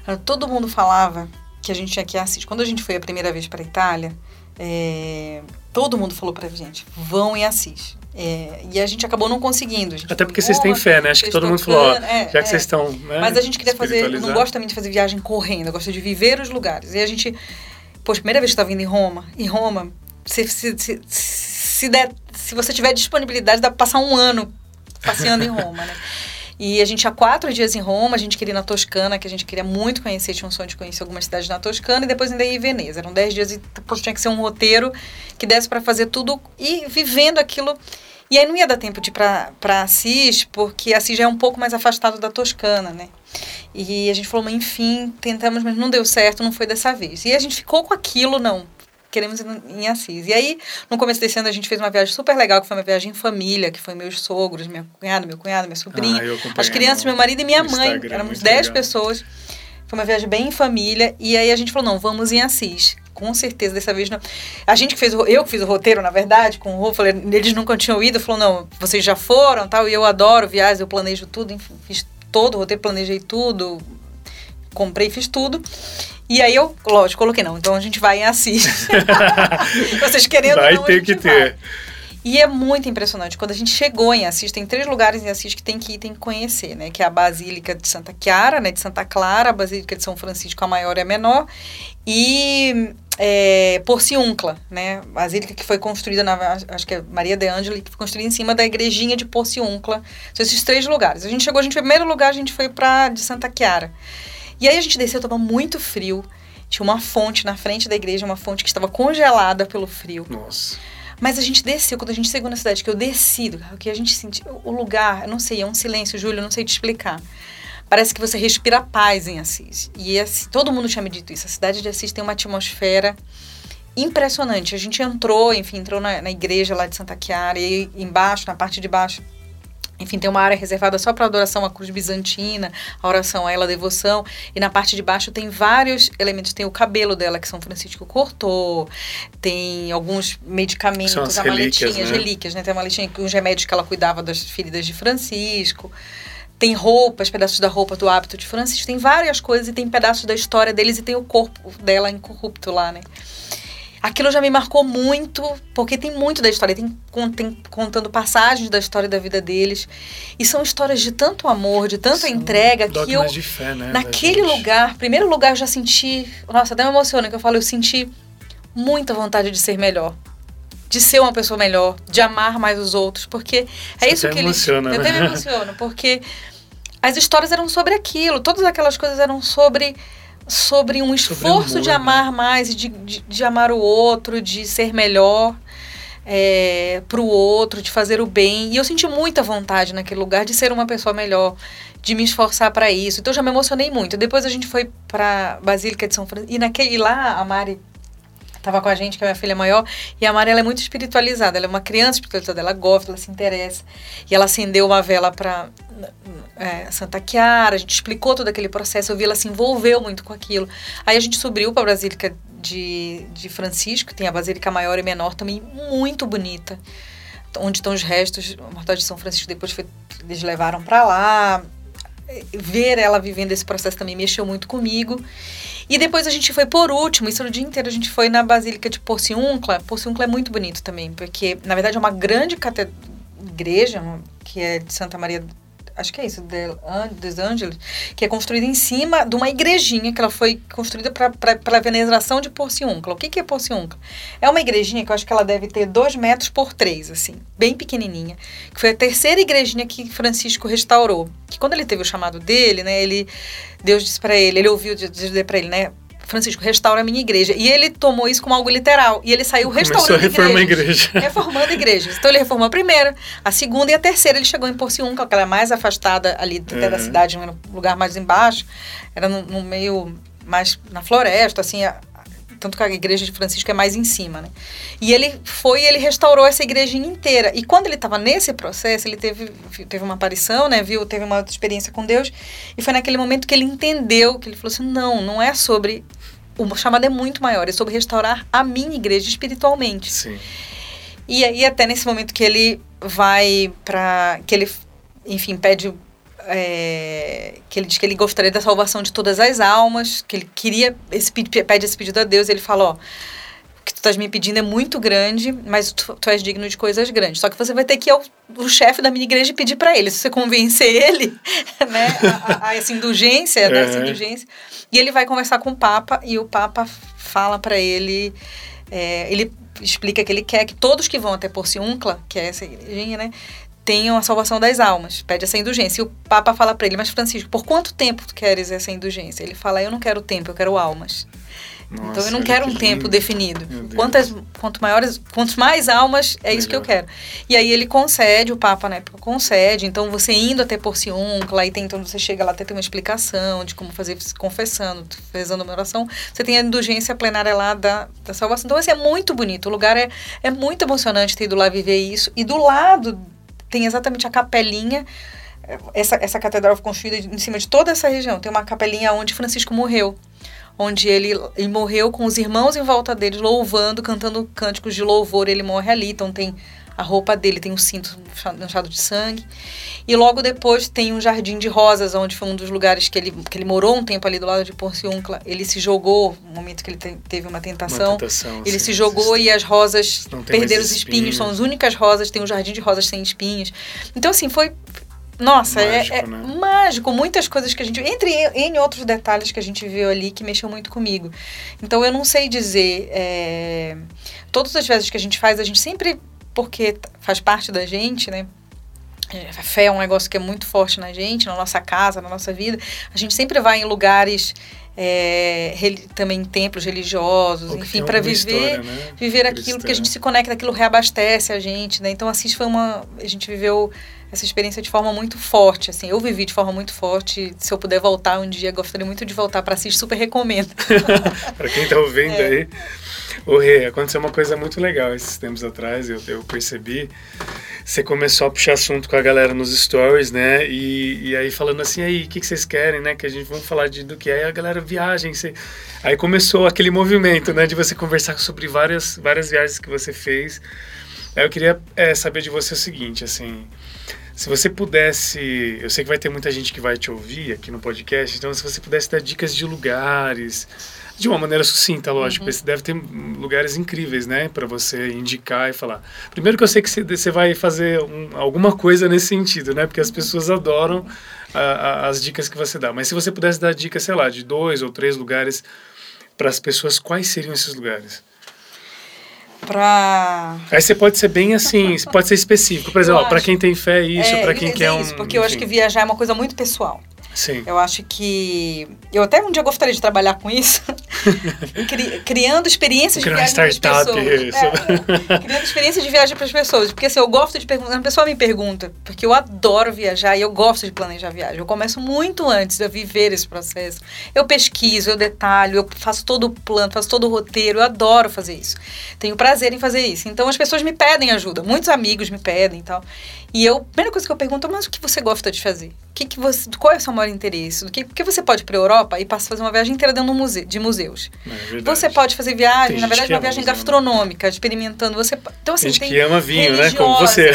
ah, todo mundo falava que a gente tinha que ir a Assis quando a gente foi a primeira vez para Itália é, todo mundo falou para gente vão em Assis é, e a gente acabou não conseguindo. Até porque vocês têm fé, né? Acho que todo mundo falou, ó, é, já que é. vocês estão. Né, Mas a gente queria fazer. Não gosto também de fazer viagem correndo, eu gosto de viver os lugares. E a gente Poxa, primeira vez que estava indo em Roma, em Roma, se, se, se, se, der, se você tiver disponibilidade, dá para passar um ano passeando em Roma, né? E a gente tinha quatro dias em Roma, a gente queria ir na Toscana, que a gente queria muito conhecer, tinha um sonho de conhecer algumas cidades na Toscana, e depois ainda ia em Veneza. Eram dez dias e poxa, tinha que ser um roteiro que desse para fazer tudo e vivendo aquilo. E aí não ia dar tempo de ir para Assis, porque Assis já é um pouco mais afastado da Toscana, né? E a gente falou, mas enfim, tentamos, mas não deu certo, não foi dessa vez. E a gente ficou com aquilo, não. Queremos ir em Assis. E aí, no começo desse ano, a gente fez uma viagem super legal, que foi uma viagem em família, que foi meus sogros, minha cunhada, meu cunhado, minha sobrinha, ah, as crianças, meu marido e minha mãe. Éramos 10 pessoas. Foi uma viagem bem em família. E aí a gente falou, não, vamos em Assis. Com certeza, dessa vez não. A gente que fez o, eu que fiz o roteiro, na verdade, com o Rô, falei, eles nunca tinham ido, falou, não, vocês já foram, tal, e eu adoro viagens, eu planejo tudo, enfim, fiz todo o roteiro, planejei tudo, comprei, fiz tudo. E aí eu, lógico, coloquei, não, então a gente vai em Assis. Vocês querendo vai não, ter que ter. E é muito impressionante. Quando a gente chegou em Assis, tem três lugares em Assis que tem que ir, tem que conhecer, né? Que é a Basílica de Santa Chiara, né? De Santa Clara, a Basílica de São Francisco, a maior e a menor. E é, Porciúncula, né? Basílica que foi construída, na, acho que é Maria de Angeli, que foi construída em cima da igrejinha de Porciúncula. São esses três lugares. A gente chegou, a gente, primeiro lugar, a gente foi para de Santa Chiara. E aí a gente desceu, estava muito frio. Tinha uma fonte na frente da igreja, uma fonte que estava congelada pelo frio. Nossa. Mas a gente desceu, quando a gente chegou na cidade, que eu desci, o que a gente sentiu, o lugar, eu não sei, é um silêncio, Júlio, eu não sei te explicar. Parece que você respira paz em Assis. E assim, todo mundo tinha me dito isso. A cidade de Assis tem uma atmosfera impressionante. A gente entrou, enfim, entrou na, na igreja lá de Santa Chiara, e embaixo, na parte de baixo, enfim, tem uma área reservada só para adoração à cruz bizantina, a oração a ela, a devoção. E na parte de baixo tem vários elementos. Tem o cabelo dela, que São Francisco cortou. Tem alguns medicamentos, São as a relíquias, maletinha, né? relíquias, né? Tem uma maletinha com os remédios que ela cuidava das feridas de Francisco. Tem roupas, pedaços da roupa do hábito de Francisco. Tem várias coisas e tem pedaços da história deles e tem o corpo dela incorrupto lá, né? Aquilo já me marcou muito, porque tem muito da história, tem, tem contando passagens da história da vida deles. E são histórias de tanto amor, de tanta São entrega, que eu, de fé, né, naquele lugar, primeiro lugar, eu já senti. Nossa, até me emociona que eu falo, eu senti muita vontade de ser melhor. De ser uma pessoa melhor, de amar mais os outros, porque é Você isso que eles. emociona, eu até né? me emociono, porque as histórias eram sobre aquilo, todas aquelas coisas eram sobre sobre um Sobre esforço amor, de né? amar mais, e de, de, de amar o outro, de ser melhor é, para o outro, de fazer o bem. E eu senti muita vontade naquele lugar de ser uma pessoa melhor, de me esforçar para isso. Então eu já me emocionei muito. Depois a gente foi para Basílica de São Francisco e naquele e lá a Mari estava com a gente, que é minha filha maior, e a Mari ela é muito espiritualizada, ela é uma criança espiritualizada, ela gosta, ela se interessa. E ela acendeu uma vela para é, Santa Chiara, a gente explicou todo aquele processo, eu vi ela se envolveu muito com aquilo. Aí a gente subiu para a Basílica de, de Francisco, tem a Basílica Maior e Menor também, muito bonita, onde estão os restos, a mortal de São Francisco depois foi, eles levaram para lá. Ver ela vivendo esse processo também mexeu muito comigo. E depois a gente foi por último, isso no dia inteiro, a gente foi na Basílica de Porciúncula. Porciúncula é muito bonito também, porque na verdade é uma grande cated- igreja, que é de Santa Maria, acho que é isso, dos Ângeles, que é construída em cima de uma igrejinha que ela foi construída para a veneração de Porciúncula. O que, que é Porciúncula? É uma igrejinha que eu acho que ela deve ter dois metros por três, assim, bem pequenininha. Que foi a terceira igrejinha que Francisco restaurou. Que quando ele teve o chamado dele, né, ele Deus disse para ele, ele ouviu Deus dizer para ele, né? Francisco, restaura a minha igreja. E ele tomou isso como algo literal. E ele saiu Começou a restaurando reformar a igrejas. igreja. Reformando igrejas. Então ele reformou a primeira, a segunda e a terceira. Ele chegou em Porciúncula, que ela é mais afastada ali até da Uhum. cidade, no lugar mais embaixo. Era no, no meio mais na floresta, assim. a- tanto que a igreja de Francisco é mais em cima, né? E ele foi e ele restaurou essa igrejinha inteira. E quando ele estava nesse processo, ele teve, teve uma aparição, né? Viu, teve uma experiência com Deus. E foi naquele momento que ele entendeu, que ele falou assim, não, não é sobre... O chamado é muito maior, é sobre restaurar a minha igreja espiritualmente. Sim. E aí, até nesse momento que ele vai para que ele, enfim, pede. é, que ele diz que ele gostaria da salvação de todas as almas, que ele queria, esse, pede esse pedido a Deus, ele fala: Ó, o que tu estás me pedindo é muito grande, mas tu, tu és digno de coisas grandes. Só que você vai ter que ir ao o chefe da minha igreja e pedir para ele. Se você convencer ele, né, a, a- a essa indulgência, dar essa indulgência. E ele vai conversar com o Papa e o Papa fala para ele. é, ele explica que ele quer que todos que vão até Porciúncula, que é essa igrejinha, né, tenham a salvação das almas. Pede essa indulgência. E o Papa fala para ele, mas Francisco, por quanto tempo tu queres essa indulgência? Ele fala, eu não quero tempo, eu quero almas. Então Nossa, eu não quero que um tempo definido. Quantas, quanto maiores, quantos mais almas, é isso que eu Melhor. quero. E aí ele concede, o Papa na época concede. Então você indo até Porciúncula, aí tem, então você chega lá até tem uma explicação de como fazer confessando, rezando uma oração. Você tem a indulgência plenária lá da, da salvação. Então assim, é muito bonito. O lugar é, é muito emocionante ter ido lá viver isso. E do lado tem exatamente a capelinha. Essa, essa catedral foi construída em cima de toda essa região. Tem uma capelinha onde Francisco morreu onde ele, ele morreu com os irmãos em volta dele, louvando, cantando cânticos de louvor. Ele morre ali, então tem a roupa dele tem um cinto manchado de sangue. E logo depois tem um jardim de rosas, onde foi um dos lugares que ele, que ele morou um tempo ali do lado de Porciúncula. Ele se jogou, no momento que ele te, teve uma tentação, Uma tentação, ele sim, se jogou e as rosas perderam os espinhos. espinhos. São as únicas rosas, tem um jardim de rosas sem espinhos. Então, assim, foi. Nossa, é- Mágico, é, né? mágico. Muitas coisas que a gente. Entre em outros detalhes que a gente viu ali que mexeu muito comigo. Então, eu não sei dizer. é, todas as vezes que a gente faz, a gente sempre. Porque faz parte da gente, né? A fé é um negócio que é muito forte na gente, na nossa casa, na nossa vida. A gente sempre vai em lugares, é, também em templos religiosos, Ou que enfim, para viver história, né, viver aquilo cristã. porque a gente se conecta, aquilo reabastece a gente, né? Então, isso foi uma. A gente viveu essa experiência de forma muito forte, assim. Eu vivi de forma muito forte. Se eu puder voltar um dia, gostaria muito de voltar para assistir, super recomendo. Para quem tá ouvindo É. aí. Ô, Rê, aconteceu uma coisa muito legal esses tempos atrás, eu, eu percebi. Você começou a puxar assunto com a galera nos stories, né? E, e aí falando assim, aí, o que, que vocês querem, né? Que a gente vamos falar de, do que é. Aí a galera viagem. Você... Aí começou aquele movimento, né? De você conversar sobre várias, várias viagens que você fez. Aí eu queria é, saber de você o seguinte, assim... Se você pudesse, eu sei que vai ter muita gente que vai te ouvir aqui no podcast, então se você pudesse dar dicas de lugares, de uma maneira sucinta, lógico, Uhum. você deve ter lugares incríveis, né, para você indicar e falar. Primeiro que eu sei que você, vai fazer um- alguma coisa nesse sentido, né, porque as pessoas adoram a- a- as dicas que você dá. Mas se você pudesse dar dicas, sei lá, de dois ou três lugares para as pessoas, quais seriam esses lugares? Pra. Aí você pode ser bem assim, pode ser específico, por exemplo, para quem tem fé isso, é, para quem ia quer dizer um, isso, porque eu acho que viajar é uma coisa muito pessoal. Sim. Eu acho que. Eu até um dia gostaria de trabalhar com isso, cri- criando experiências de viagem para as pessoas. isso. É, criando experiências de viagem para as pessoas. Porque assim, eu gosto de perguntar. A pessoa me pergunta, porque eu adoro viajar e eu gosto de planejar viagem. Eu começo muito antes de eu viver esse processo. Eu pesquiso, eu detalho, eu faço todo o plano, faço todo o roteiro. Eu adoro fazer isso. Tenho prazer em fazer isso. Então as pessoas me pedem ajuda. Muitos amigos me pedem e tal. E eu, a primeira coisa que eu pergunto, mas o que você gosta de fazer? O que que você, qual é o seu maior interesse? Do que, porque você pode ir para a Europa e passa a fazer uma viagem inteira dentro de, museu, de museus. É. Você pode fazer viagem, Tem na gente verdade, uma viagem museu, né? gastronômica, experimentando. Você, então, assim, Gente tem que ama vinho, né? Como você.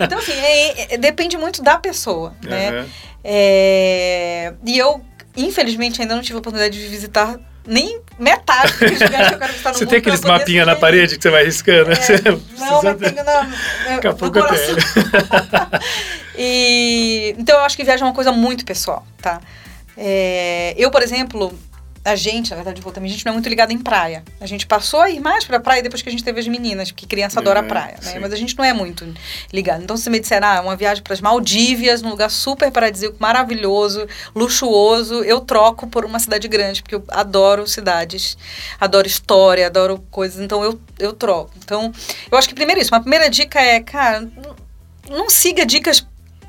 Então, assim, é- é- depende muito da pessoa, né? É, e eu, infelizmente, ainda não tive a oportunidade de visitar nem metade dos lugares que eu quero visitar no Você tem aqueles poder mapinha na parede que você vai riscando? é, Você não, mas tenho na, Daqui a no pouco eu e, então eu acho que viagem é uma coisa muito pessoal, tá? É, eu, por exemplo, a gente, na verdade, vou também, a gente não é muito ligado em praia. A gente passou a ir mais pra praia depois que a gente teve as meninas, porque criança adora Uhum, praia, né? Mas a gente não é muito ligado. Então, se me disser, ah, uma viagem para as Maldívias, num lugar super paradisíaco, maravilhoso, luxuoso, eu troco por uma cidade grande, porque eu adoro cidades, adoro história, adoro coisas, então eu, eu troco. Então, eu acho que primeiro isso, uma primeira dica é, cara, não siga dicas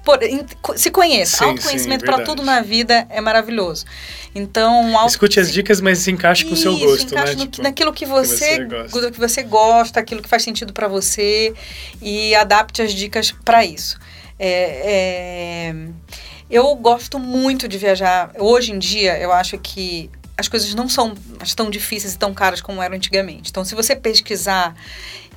por, se conheça. Sim, Autoconhecimento para tudo na vida é maravilhoso. Então, auto- Escute as dicas, mas se encaixe com o seu gosto, encaixa né? no- Tipo, naquilo que você, você gosta. do que você gosta, aquilo que faz sentido para você e adapte as dicas para isso. É, é, eu gosto muito de viajar. Hoje em dia, eu acho que as coisas não são tão difíceis e tão caras como eram antigamente. Então, se você pesquisar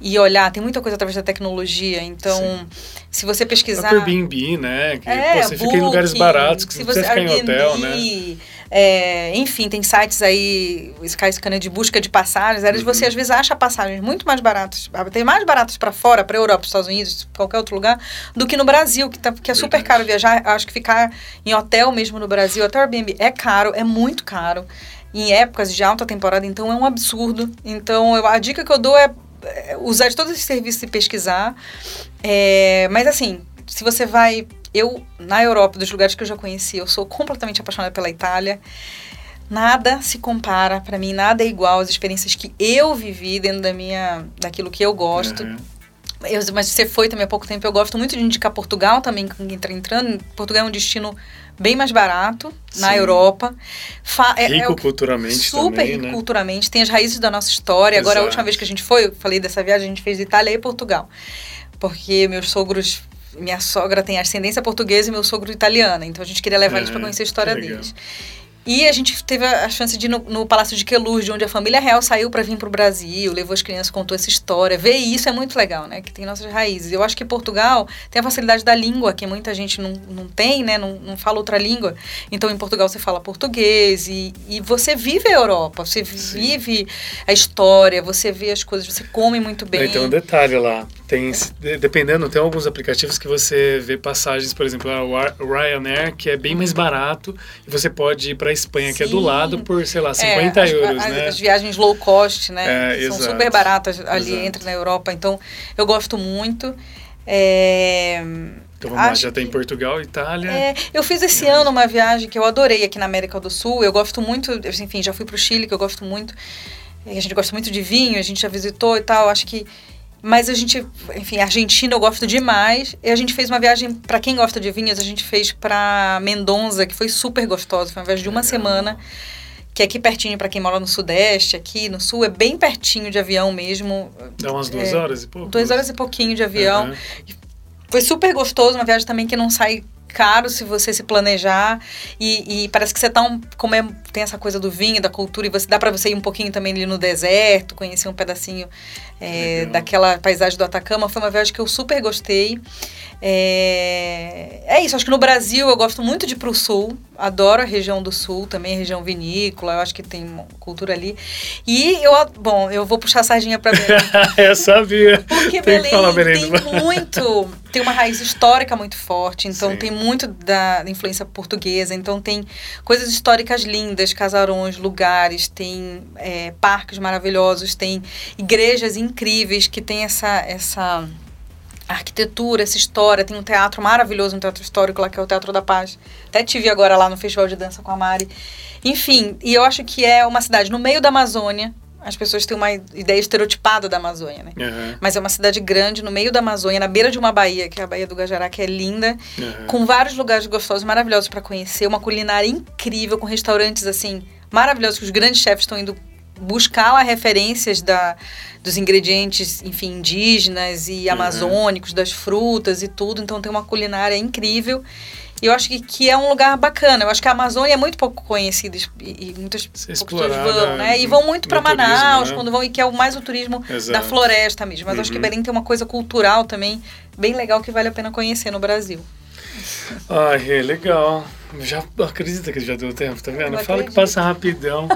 e olhar, tem muita coisa através da tecnologia. Então, se você o pesquisar. próprio Airbnb, né? Que, É, pô, você fica em lugares baratos, que você não precisa ficar em hotel, né? Airbnb, é, enfim, tem sites aí, o Skyscanner de busca de passagens, Uhum. você às vezes acha passagens muito mais baratas, tem mais baratas para fora, para Europa, Estados Unidos, qualquer outro lugar, do que no Brasil, que, tá, que é super Verdade. caro viajar. Acho que ficar em hotel mesmo no Brasil, até o Airbnb, é caro, é muito caro. Em épocas de alta temporada, então é um absurdo. Então, eu- a dica que eu dou é, usar de todos esses serviços e pesquisar. É, mas assim, se você vai. Eu, na Europa, dos lugares que eu já conheci, eu sou completamente apaixonada pela Itália. Nada se compara, para mim, nada é igual às experiências que eu vivi dentro da minha, daquilo que eu gosto. Uhum. Eu- mas você foi também há pouco tempo. Eu gosto muito de indicar Portugal também, quem está entrando. Portugal é um destino bem mais barato na Sim. Europa. Fa- é- é Rico o que- culturamente super também, rico né? culturalmente, tem as raízes da nossa história. Agora, a Exato. última vez que a gente foi, eu falei dessa viagem, a gente fez Itália e Portugal. Porque meus sogros, minha sogra tem ascendência portuguesa e meu sogro italiana. Então a gente queria levar eles para Aham, conhecer a história que deles. E a gente teve a chance de ir no, no Palácio de Queluz, de onde a família real saiu para vir para o Brasil, levou as crianças, contou essa história. Ver isso é muito legal, né? Que tem nossas raízes. Eu acho que Portugal tem a facilidade da língua, que muita gente não, não tem, né? Não, não fala outra língua. Então, em Portugal você fala português e, e você vive a Europa, você Sim. vive a história, você vê as coisas, você come muito bem. Tem um detalhe lá. Tem, dependendo, tem alguns aplicativos que você vê passagens, por exemplo, o Ryanair, que é bem mais barato, e você pode ir para a Espanha, Sim. que é do lado, por, sei lá, 50 é, euros, as, né? As viagens low cost, né? É, São exato, super baratas ali, exato. entre na Europa. Então, eu gosto muito. É... Então vamos lá, já tem Portugal, Itália. É, eu fiz esse é. ano uma viagem que eu adorei aqui na América do Sul. Eu gosto muito, enfim, já fui para o Chile, que eu gosto muito. A gente gosta muito de vinho, a gente já visitou e tal. Acho que mas a gente, enfim, Argentina eu gosto demais. E a gente fez uma viagem, para quem gosta de vinhos, a gente fez para Mendonça, que foi super gostosa. Foi uma viagem de uma semana, que é aqui pertinho para quem mora no Sudeste, aqui no Sul, é bem pertinho de avião mesmo. Dá umas duas é, horas e pouco? Duas horas e pouquinho de avião. Uhum. Foi super gostoso, uma viagem também que não sai caro se você se planejar e, e parece que você tá um, como é, tem essa coisa do vinho, da cultura e você dá para você ir um pouquinho também ali no deserto, conhecer um pedacinho é, daquela paisagem do Atacama. Foi uma viagem que eu super gostei. É, é isso, acho que no Brasil eu gosto muito de ir pro sul, adoro a região do sul, também a região vinícola, eu acho que tem cultura ali. E eu, bom, eu vou puxar a sardinha para Belém. eu sabia. Porque tem Belém, Belém tem muito, tem uma raiz histórica muito forte, então Sim. tem muito da influência portuguesa, então tem coisas históricas lindas, casarões, lugares, tem é, parques maravilhosos, tem igrejas incríveis que tem essa essa arquitetura, essa história. Tem um teatro maravilhoso, um teatro histórico lá, que é o Teatro da Paz. Até tive agora lá no Festival de Dança com a Mari. Enfim, e eu acho que é uma cidade no meio da Amazônia. As pessoas têm uma ideia estereotipada da Amazônia, né? Uhum. Mas é uma cidade grande, no meio da Amazônia, na beira de uma baía, que é a Baía do Gajará, que é linda, uhum. com vários lugares gostosos, maravilhosos para conhecer, uma culinária incrível, com restaurantes, assim, maravilhosos, que os grandes chefes estão indo buscar lá referências da, dos ingredientes, enfim, indígenas e uhum. amazônicos, das frutas e tudo. Então tem uma culinária incrível. E eu acho que, que é um lugar bacana. Eu acho que a Amazônia é muito pouco conhecida e, e muitas pessoas vão, né? E vão muito para Manaus turismo, né? quando vão, e que é o mais o turismo Exato. da floresta mesmo. Mas uhum. acho que uhum. Belém tem uma coisa cultural também bem legal que vale a pena conhecer no Brasil. Ai, é legal. Já acredita que já deu tempo, tá vendo? Fala que passa rapidão.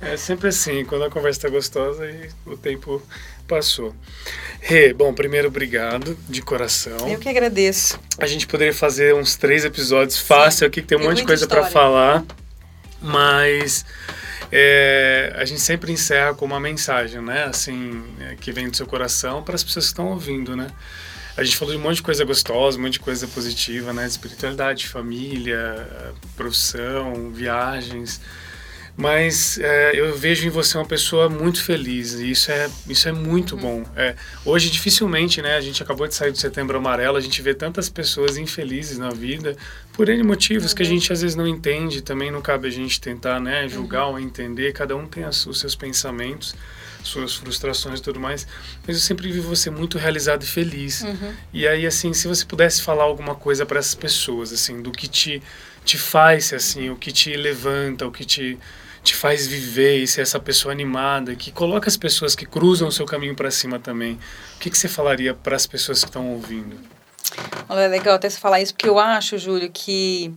É sempre assim, quando a conversa está gostosa e o tempo passou. Rê, bom, primeiro, obrigado de coração. Eu que agradeço. A gente poderia fazer uns três episódios fácil aqui, que tem um tem monte de coisa para falar, mas é, a gente sempre encerra com uma mensagem, né? Assim, é, que vem do seu coração para as pessoas que estão ouvindo, né? A gente falou de um monte de coisa gostosa, um monte de coisa positiva, né? Espiritualidade, família, profissão, viagens. Mas é, eu vejo em você uma pessoa muito feliz e isso é, isso é muito uhum. bom. É, hoje, dificilmente, né, a gente acabou de sair do Setembro Amarelo, a gente vê tantas pessoas infelizes na vida por N motivos que a uhum. gente às vezes não entende. Também não cabe a gente tentar né, julgar uhum. ou entender, cada um tem os seus pensamentos suas frustrações e tudo mais, mas eu sempre vi você muito realizado e feliz. Uhum. E aí, assim, se você pudesse falar alguma coisa para essas pessoas, assim, do que te, te faz, assim, o que te levanta, o que te te faz viver e ser essa pessoa animada, que coloca as pessoas que cruzam o seu caminho para cima também. O que, que você falaria para as pessoas que estão ouvindo? Olha, é legal até você falar isso, porque eu acho, Júlio, que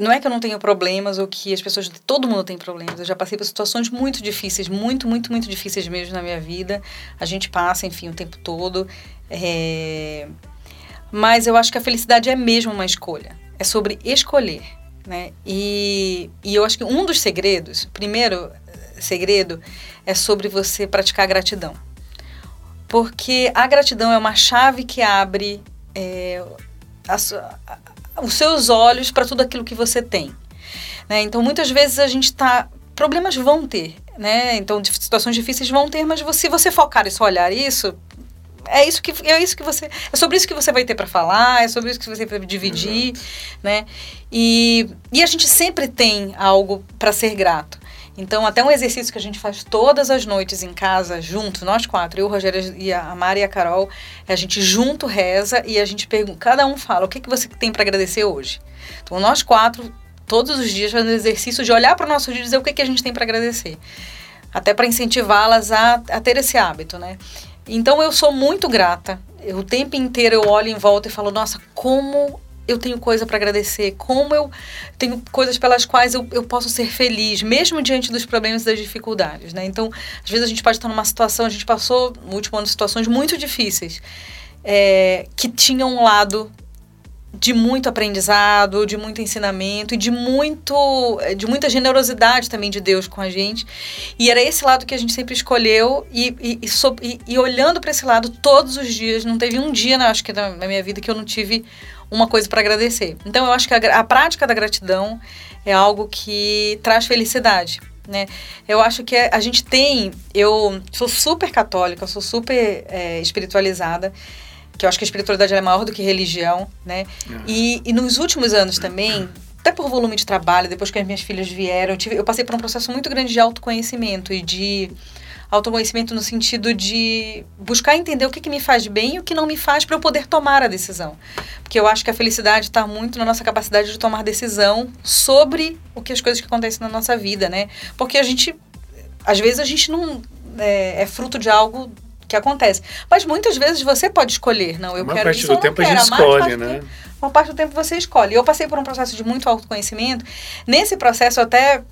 não é que eu não tenho problemas ou que as pessoas, todo mundo tem problemas. Eu já passei por situações muito difíceis, muito, muito, muito difíceis mesmo na minha vida. A gente passa, enfim, o tempo todo. É... Mas eu acho que a felicidade é mesmo uma escolha. É sobre escolher. Né? E, e eu acho que um dos segredos, primeiro segredo, é sobre você praticar gratidão. Porque a gratidão é uma chave que abre é, a, os seus olhos para tudo aquilo que você tem. Né? Então, muitas vezes a gente está. Problemas vão ter, né? Então, situações difíceis vão ter, mas se você focar e só olhar isso, é isso que é isso que você é sobre isso que você vai ter para falar é sobre isso que você vai dividir Exato. né e, e a gente sempre tem algo para ser grato então até um exercício que a gente faz todas as noites em casa junto nós quatro eu o Rogério e a Mari e a Carol a gente junto reza e a gente pergunta cada um fala o que que você tem para agradecer hoje então nós quatro todos os dias fazendo exercício de olhar para o nosso dia e dizer o que, que a gente tem para agradecer. Até para incentivá-las a, a ter esse hábito, né? Então eu sou muito grata. O tempo inteiro eu olho em volta e falo, nossa, como eu tenho coisa para agradecer, como eu tenho coisas pelas quais eu, eu posso ser feliz, mesmo diante dos problemas e das dificuldades, né? Então, às vezes a gente pode estar numa situação, a gente passou no último ano situações muito difíceis, é, que tinham um lado de muito aprendizado, de muito ensinamento e de muito de muita generosidade também de Deus com a gente. E era esse lado que a gente sempre escolheu e, e, e, e olhando para esse lado todos os dias, não teve um dia, né, acho que na minha vida que eu não tive uma coisa para agradecer. Então eu acho que a, a prática da gratidão é algo que traz felicidade. Né? Eu acho que a gente tem. Eu sou super católica, sou super é, espiritualizada, que eu acho que a espiritualidade é maior do que religião, né? Uhum. E, e nos últimos anos também, até por volume de trabalho, depois que as minhas filhas vieram, eu, tive, eu passei por um processo muito grande de autoconhecimento e de autoconhecimento no sentido de buscar entender o que, que me faz bem e o que não me faz para eu poder tomar a decisão. Porque eu acho que a felicidade está muito na nossa capacidade de tomar decisão sobre o que as coisas que acontecem na nossa vida, né? Porque a gente, às vezes, a gente não é, é fruto de algo que acontece. Mas muitas vezes você pode escolher, não, eu uma quero parte do tempo a gente escolhe, né? Uma parte do tempo você escolhe. Eu passei por um processo de muito autoconhecimento. Nesse processo, eu até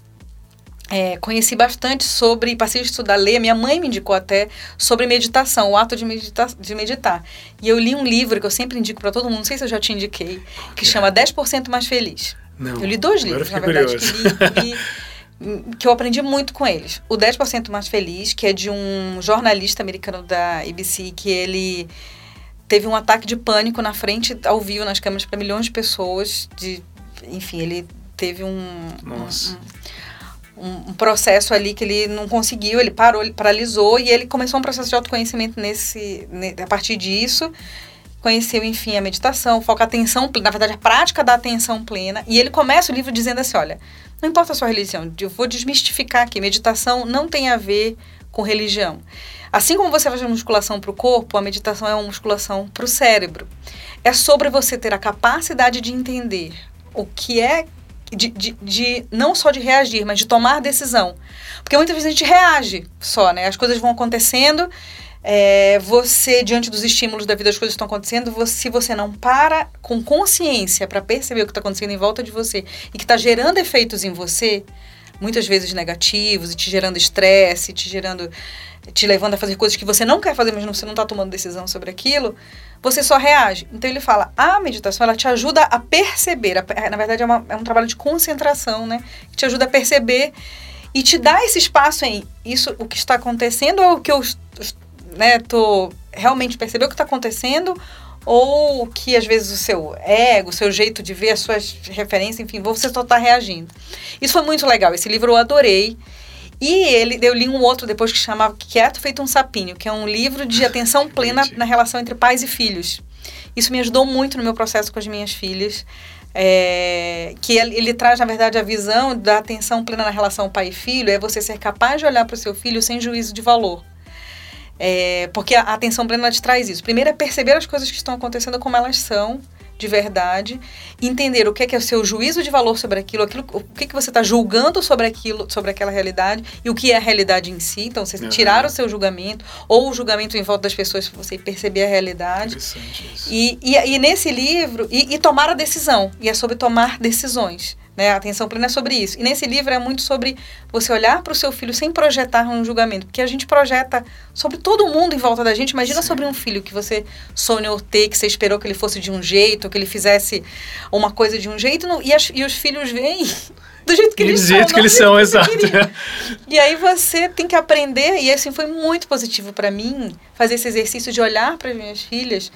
é, conheci bastante sobre, passei a estudar, ler, minha mãe me indicou até sobre meditação, o ato de, medita de meditar. E eu li um livro que eu sempre indico para todo mundo, não sei se eu já te indiquei, que chama 10% Mais Feliz. Não, eu li dois livros, na verdade, que, li, li, que eu aprendi muito com eles. O 10% Mais Feliz, que é de um jornalista americano da ABC, que ele teve um ataque de pânico na frente, ao vivo, nas câmeras, para milhões de pessoas. De, enfim, ele teve um, Nossa. um, um um, um, processo ali que ele não conseguiu, ele parou, ele paralisou e ele começou um processo de autoconhecimento nesse, a partir disso. Conheceu, enfim, a meditação, foca a atenção, na verdade, a prática da atenção plena. E ele começa o livro dizendo assim: olha, não importa a sua religião, eu vou desmistificar aqui. Meditação não tem a ver com religião. Assim como você faz a musculação para o corpo, a meditação é uma musculação para o cérebro. É sobre você ter a capacidade de entender o que é de, de, de, não só de reagir, mas de tomar decisão. Porque muitas vezes a gente reage só, né? As coisas vão acontecendo, é, você, diante dos estímulos da vida, as coisas estão acontecendo, você, se você não para com consciência para perceber o que está acontecendo em volta de você e que está gerando efeitos em você, muitas vezes negativos, e te gerando estresse, te gerando. te levando a fazer coisas que você não quer fazer, mas você não está tomando decisão sobre aquilo você só reage. Então ele fala, a meditação ela te ajuda a perceber, a, na verdade é, uma, é, um trabalho de concentração, né? Que te ajuda a perceber e te dá esse espaço em isso, o que está acontecendo é o que eu né, tô realmente perceber o que está acontecendo ou que às vezes o seu ego, o seu jeito de ver as suas referências, enfim, você só está reagindo. Isso foi muito legal. Esse livro eu adorei. E ele, eu li um outro depois que chamava Quieto Feito um Sapinho, que é um livro de atenção plena na relação entre pais e filhos. Isso me ajudou muito no meu processo com as minhas filhas. É, que ele, ele, traz, na verdade, a visão da atenção plena na relação pai e filho, é você ser capaz de olhar para o seu filho sem juízo de valor. É, porque a atenção plena te traz isso. Primeiro é perceber as coisas que estão acontecendo como elas são, de verdade, entender o que é, que é o seu juízo de valor sobre aquilo, aquilo o que, é que você está julgando sobre aquilo, sobre aquela realidade e o que é a realidade em si. Então, você uhum. tirar o seu julgamento ou o julgamento em volta das pessoas para você perceber a realidade. E, e, e nesse livro, e, e tomar a decisão. E é sobre tomar decisões. Né? A atenção plena é sobre isso. E nesse livro é muito sobre você olhar para o seu filho sem projetar um julgamento. Porque a gente projeta sobre todo mundo em volta da gente. Imagina Sim. sobre um filho que você sonhou ter, que você esperou que ele fosse de um jeito, que ele fizesse uma coisa de um jeito. E, as, e os filhos vêm do jeito que eles são. Do jeito que eles são, exato. E aí você tem que aprender. E assim foi muito positivo para mim fazer esse exercício de olhar para as minhas filhas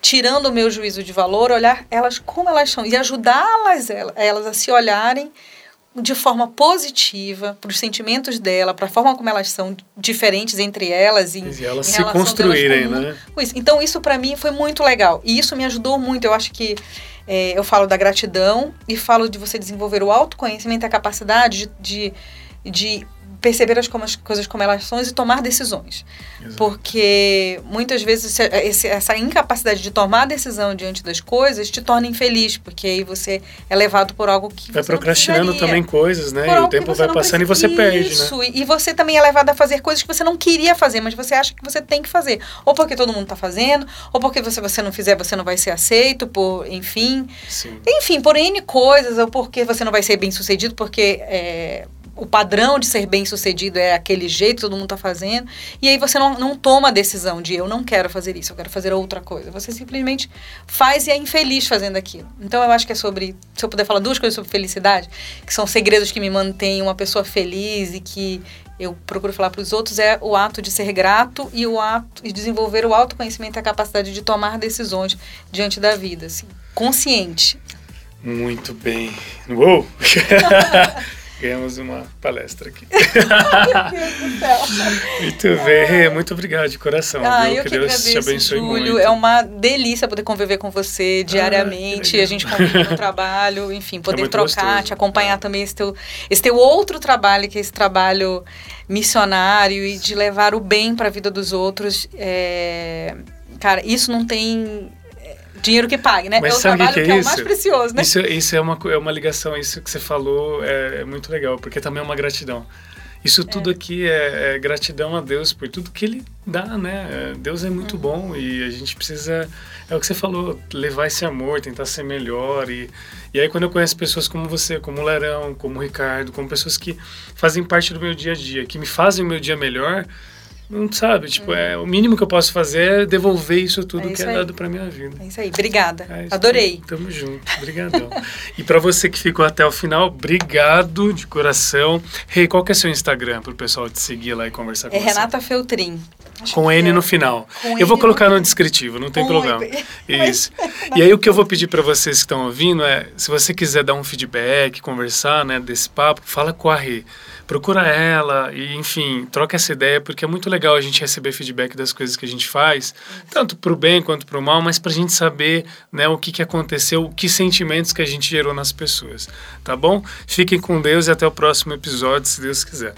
tirando o meu juízo de valor, olhar elas como elas são e ajudá-las elas a se olharem de forma positiva para os sentimentos dela, para a forma como elas são diferentes entre elas e, e elas se construírem, né? Isso. Então isso para mim foi muito legal e isso me ajudou muito. Eu acho que é, eu falo da gratidão e falo de você desenvolver o autoconhecimento, a capacidade de, de, de perceber as, como, as coisas como elas são e tomar decisões. Exato. Porque muitas vezes esse, essa incapacidade de tomar decisão diante das coisas te torna infeliz, porque aí você é levado por algo que vai procrastinando também coisas, né? E o tempo vai passando e você perde, Isso, né? e você também é levado a fazer coisas que você não queria fazer, mas você acha que você tem que fazer. Ou porque todo mundo está fazendo, ou porque se você não fizer, você não vai ser aceito, por, enfim. Sim. Enfim, por N coisas, ou porque você não vai ser bem sucedido, porque é, o padrão de ser bem sucedido é aquele jeito, todo mundo está fazendo, e aí você não, não toma a decisão de eu não quero fazer isso, eu quero fazer outra coisa. Você simplesmente faz e é infeliz fazendo aquilo. Então eu acho que é sobre, se eu puder falar duas coisas sobre felicidade, que são segredos que me mantêm uma pessoa feliz e que eu procuro falar para os outros, é o ato de ser grato e o ato de desenvolver o autoconhecimento e a capacidade de tomar decisões diante da vida, assim, consciente. Muito bem. Uou! Ganhamos uma palestra aqui. muito bem, muito obrigado de coração. Ah, viu? eu que, que Deus agradeço, te abençoe Júlio. muito. É uma delícia poder conviver com você ah, diariamente. Ah, a gente convive no trabalho, enfim, poder é trocar, gostoso. te acompanhar é. também esse teu, esse teu outro trabalho, que é esse trabalho missionário e de levar o bem para a vida dos outros. É, cara, isso não tem dinheiro que pague, né? Mas é o trabalho que, é, que é, o mais precioso, né? Isso, isso é, uma, é uma ligação, isso que você falou é, é muito legal, porque também é uma gratidão. Isso tudo é. aqui é, é, gratidão a Deus por tudo que Ele dá, né? É, Deus é muito uhum. bom e a gente precisa, é o que você falou, levar esse amor, tentar ser melhor. E, e aí, quando eu conheço pessoas como você, como o Larão, como o Ricardo, como pessoas que fazem parte do meu dia a dia, que me fazem o meu dia melhor, não sabe, tipo, é o mínimo que eu posso fazer é devolver isso tudo é isso que é dado para minha vida. É isso aí, obrigada. É isso Adorei. Tamo junto, obrigadão. e para você que ficou até o final, obrigado de coração. Rei, hey, qual que é seu Instagram pro pessoal te seguir lá e conversar com é você? É Renata Feltrin. Acho com N é. no final. Com eu vou colocar no descritivo, não tem com problema. Isso. e aí o que eu vou pedir para vocês que estão ouvindo é, se você quiser dar um feedback, conversar, né, desse papo, fala com a Rê procura ela e, enfim, troca essa ideia, porque é muito legal a gente receber feedback das coisas que a gente faz, tanto para o bem quanto para o mal, mas para a gente saber né, o que, que aconteceu, que sentimentos que a gente gerou nas pessoas, tá bom? Fiquem com Deus e até o próximo episódio, se Deus quiser.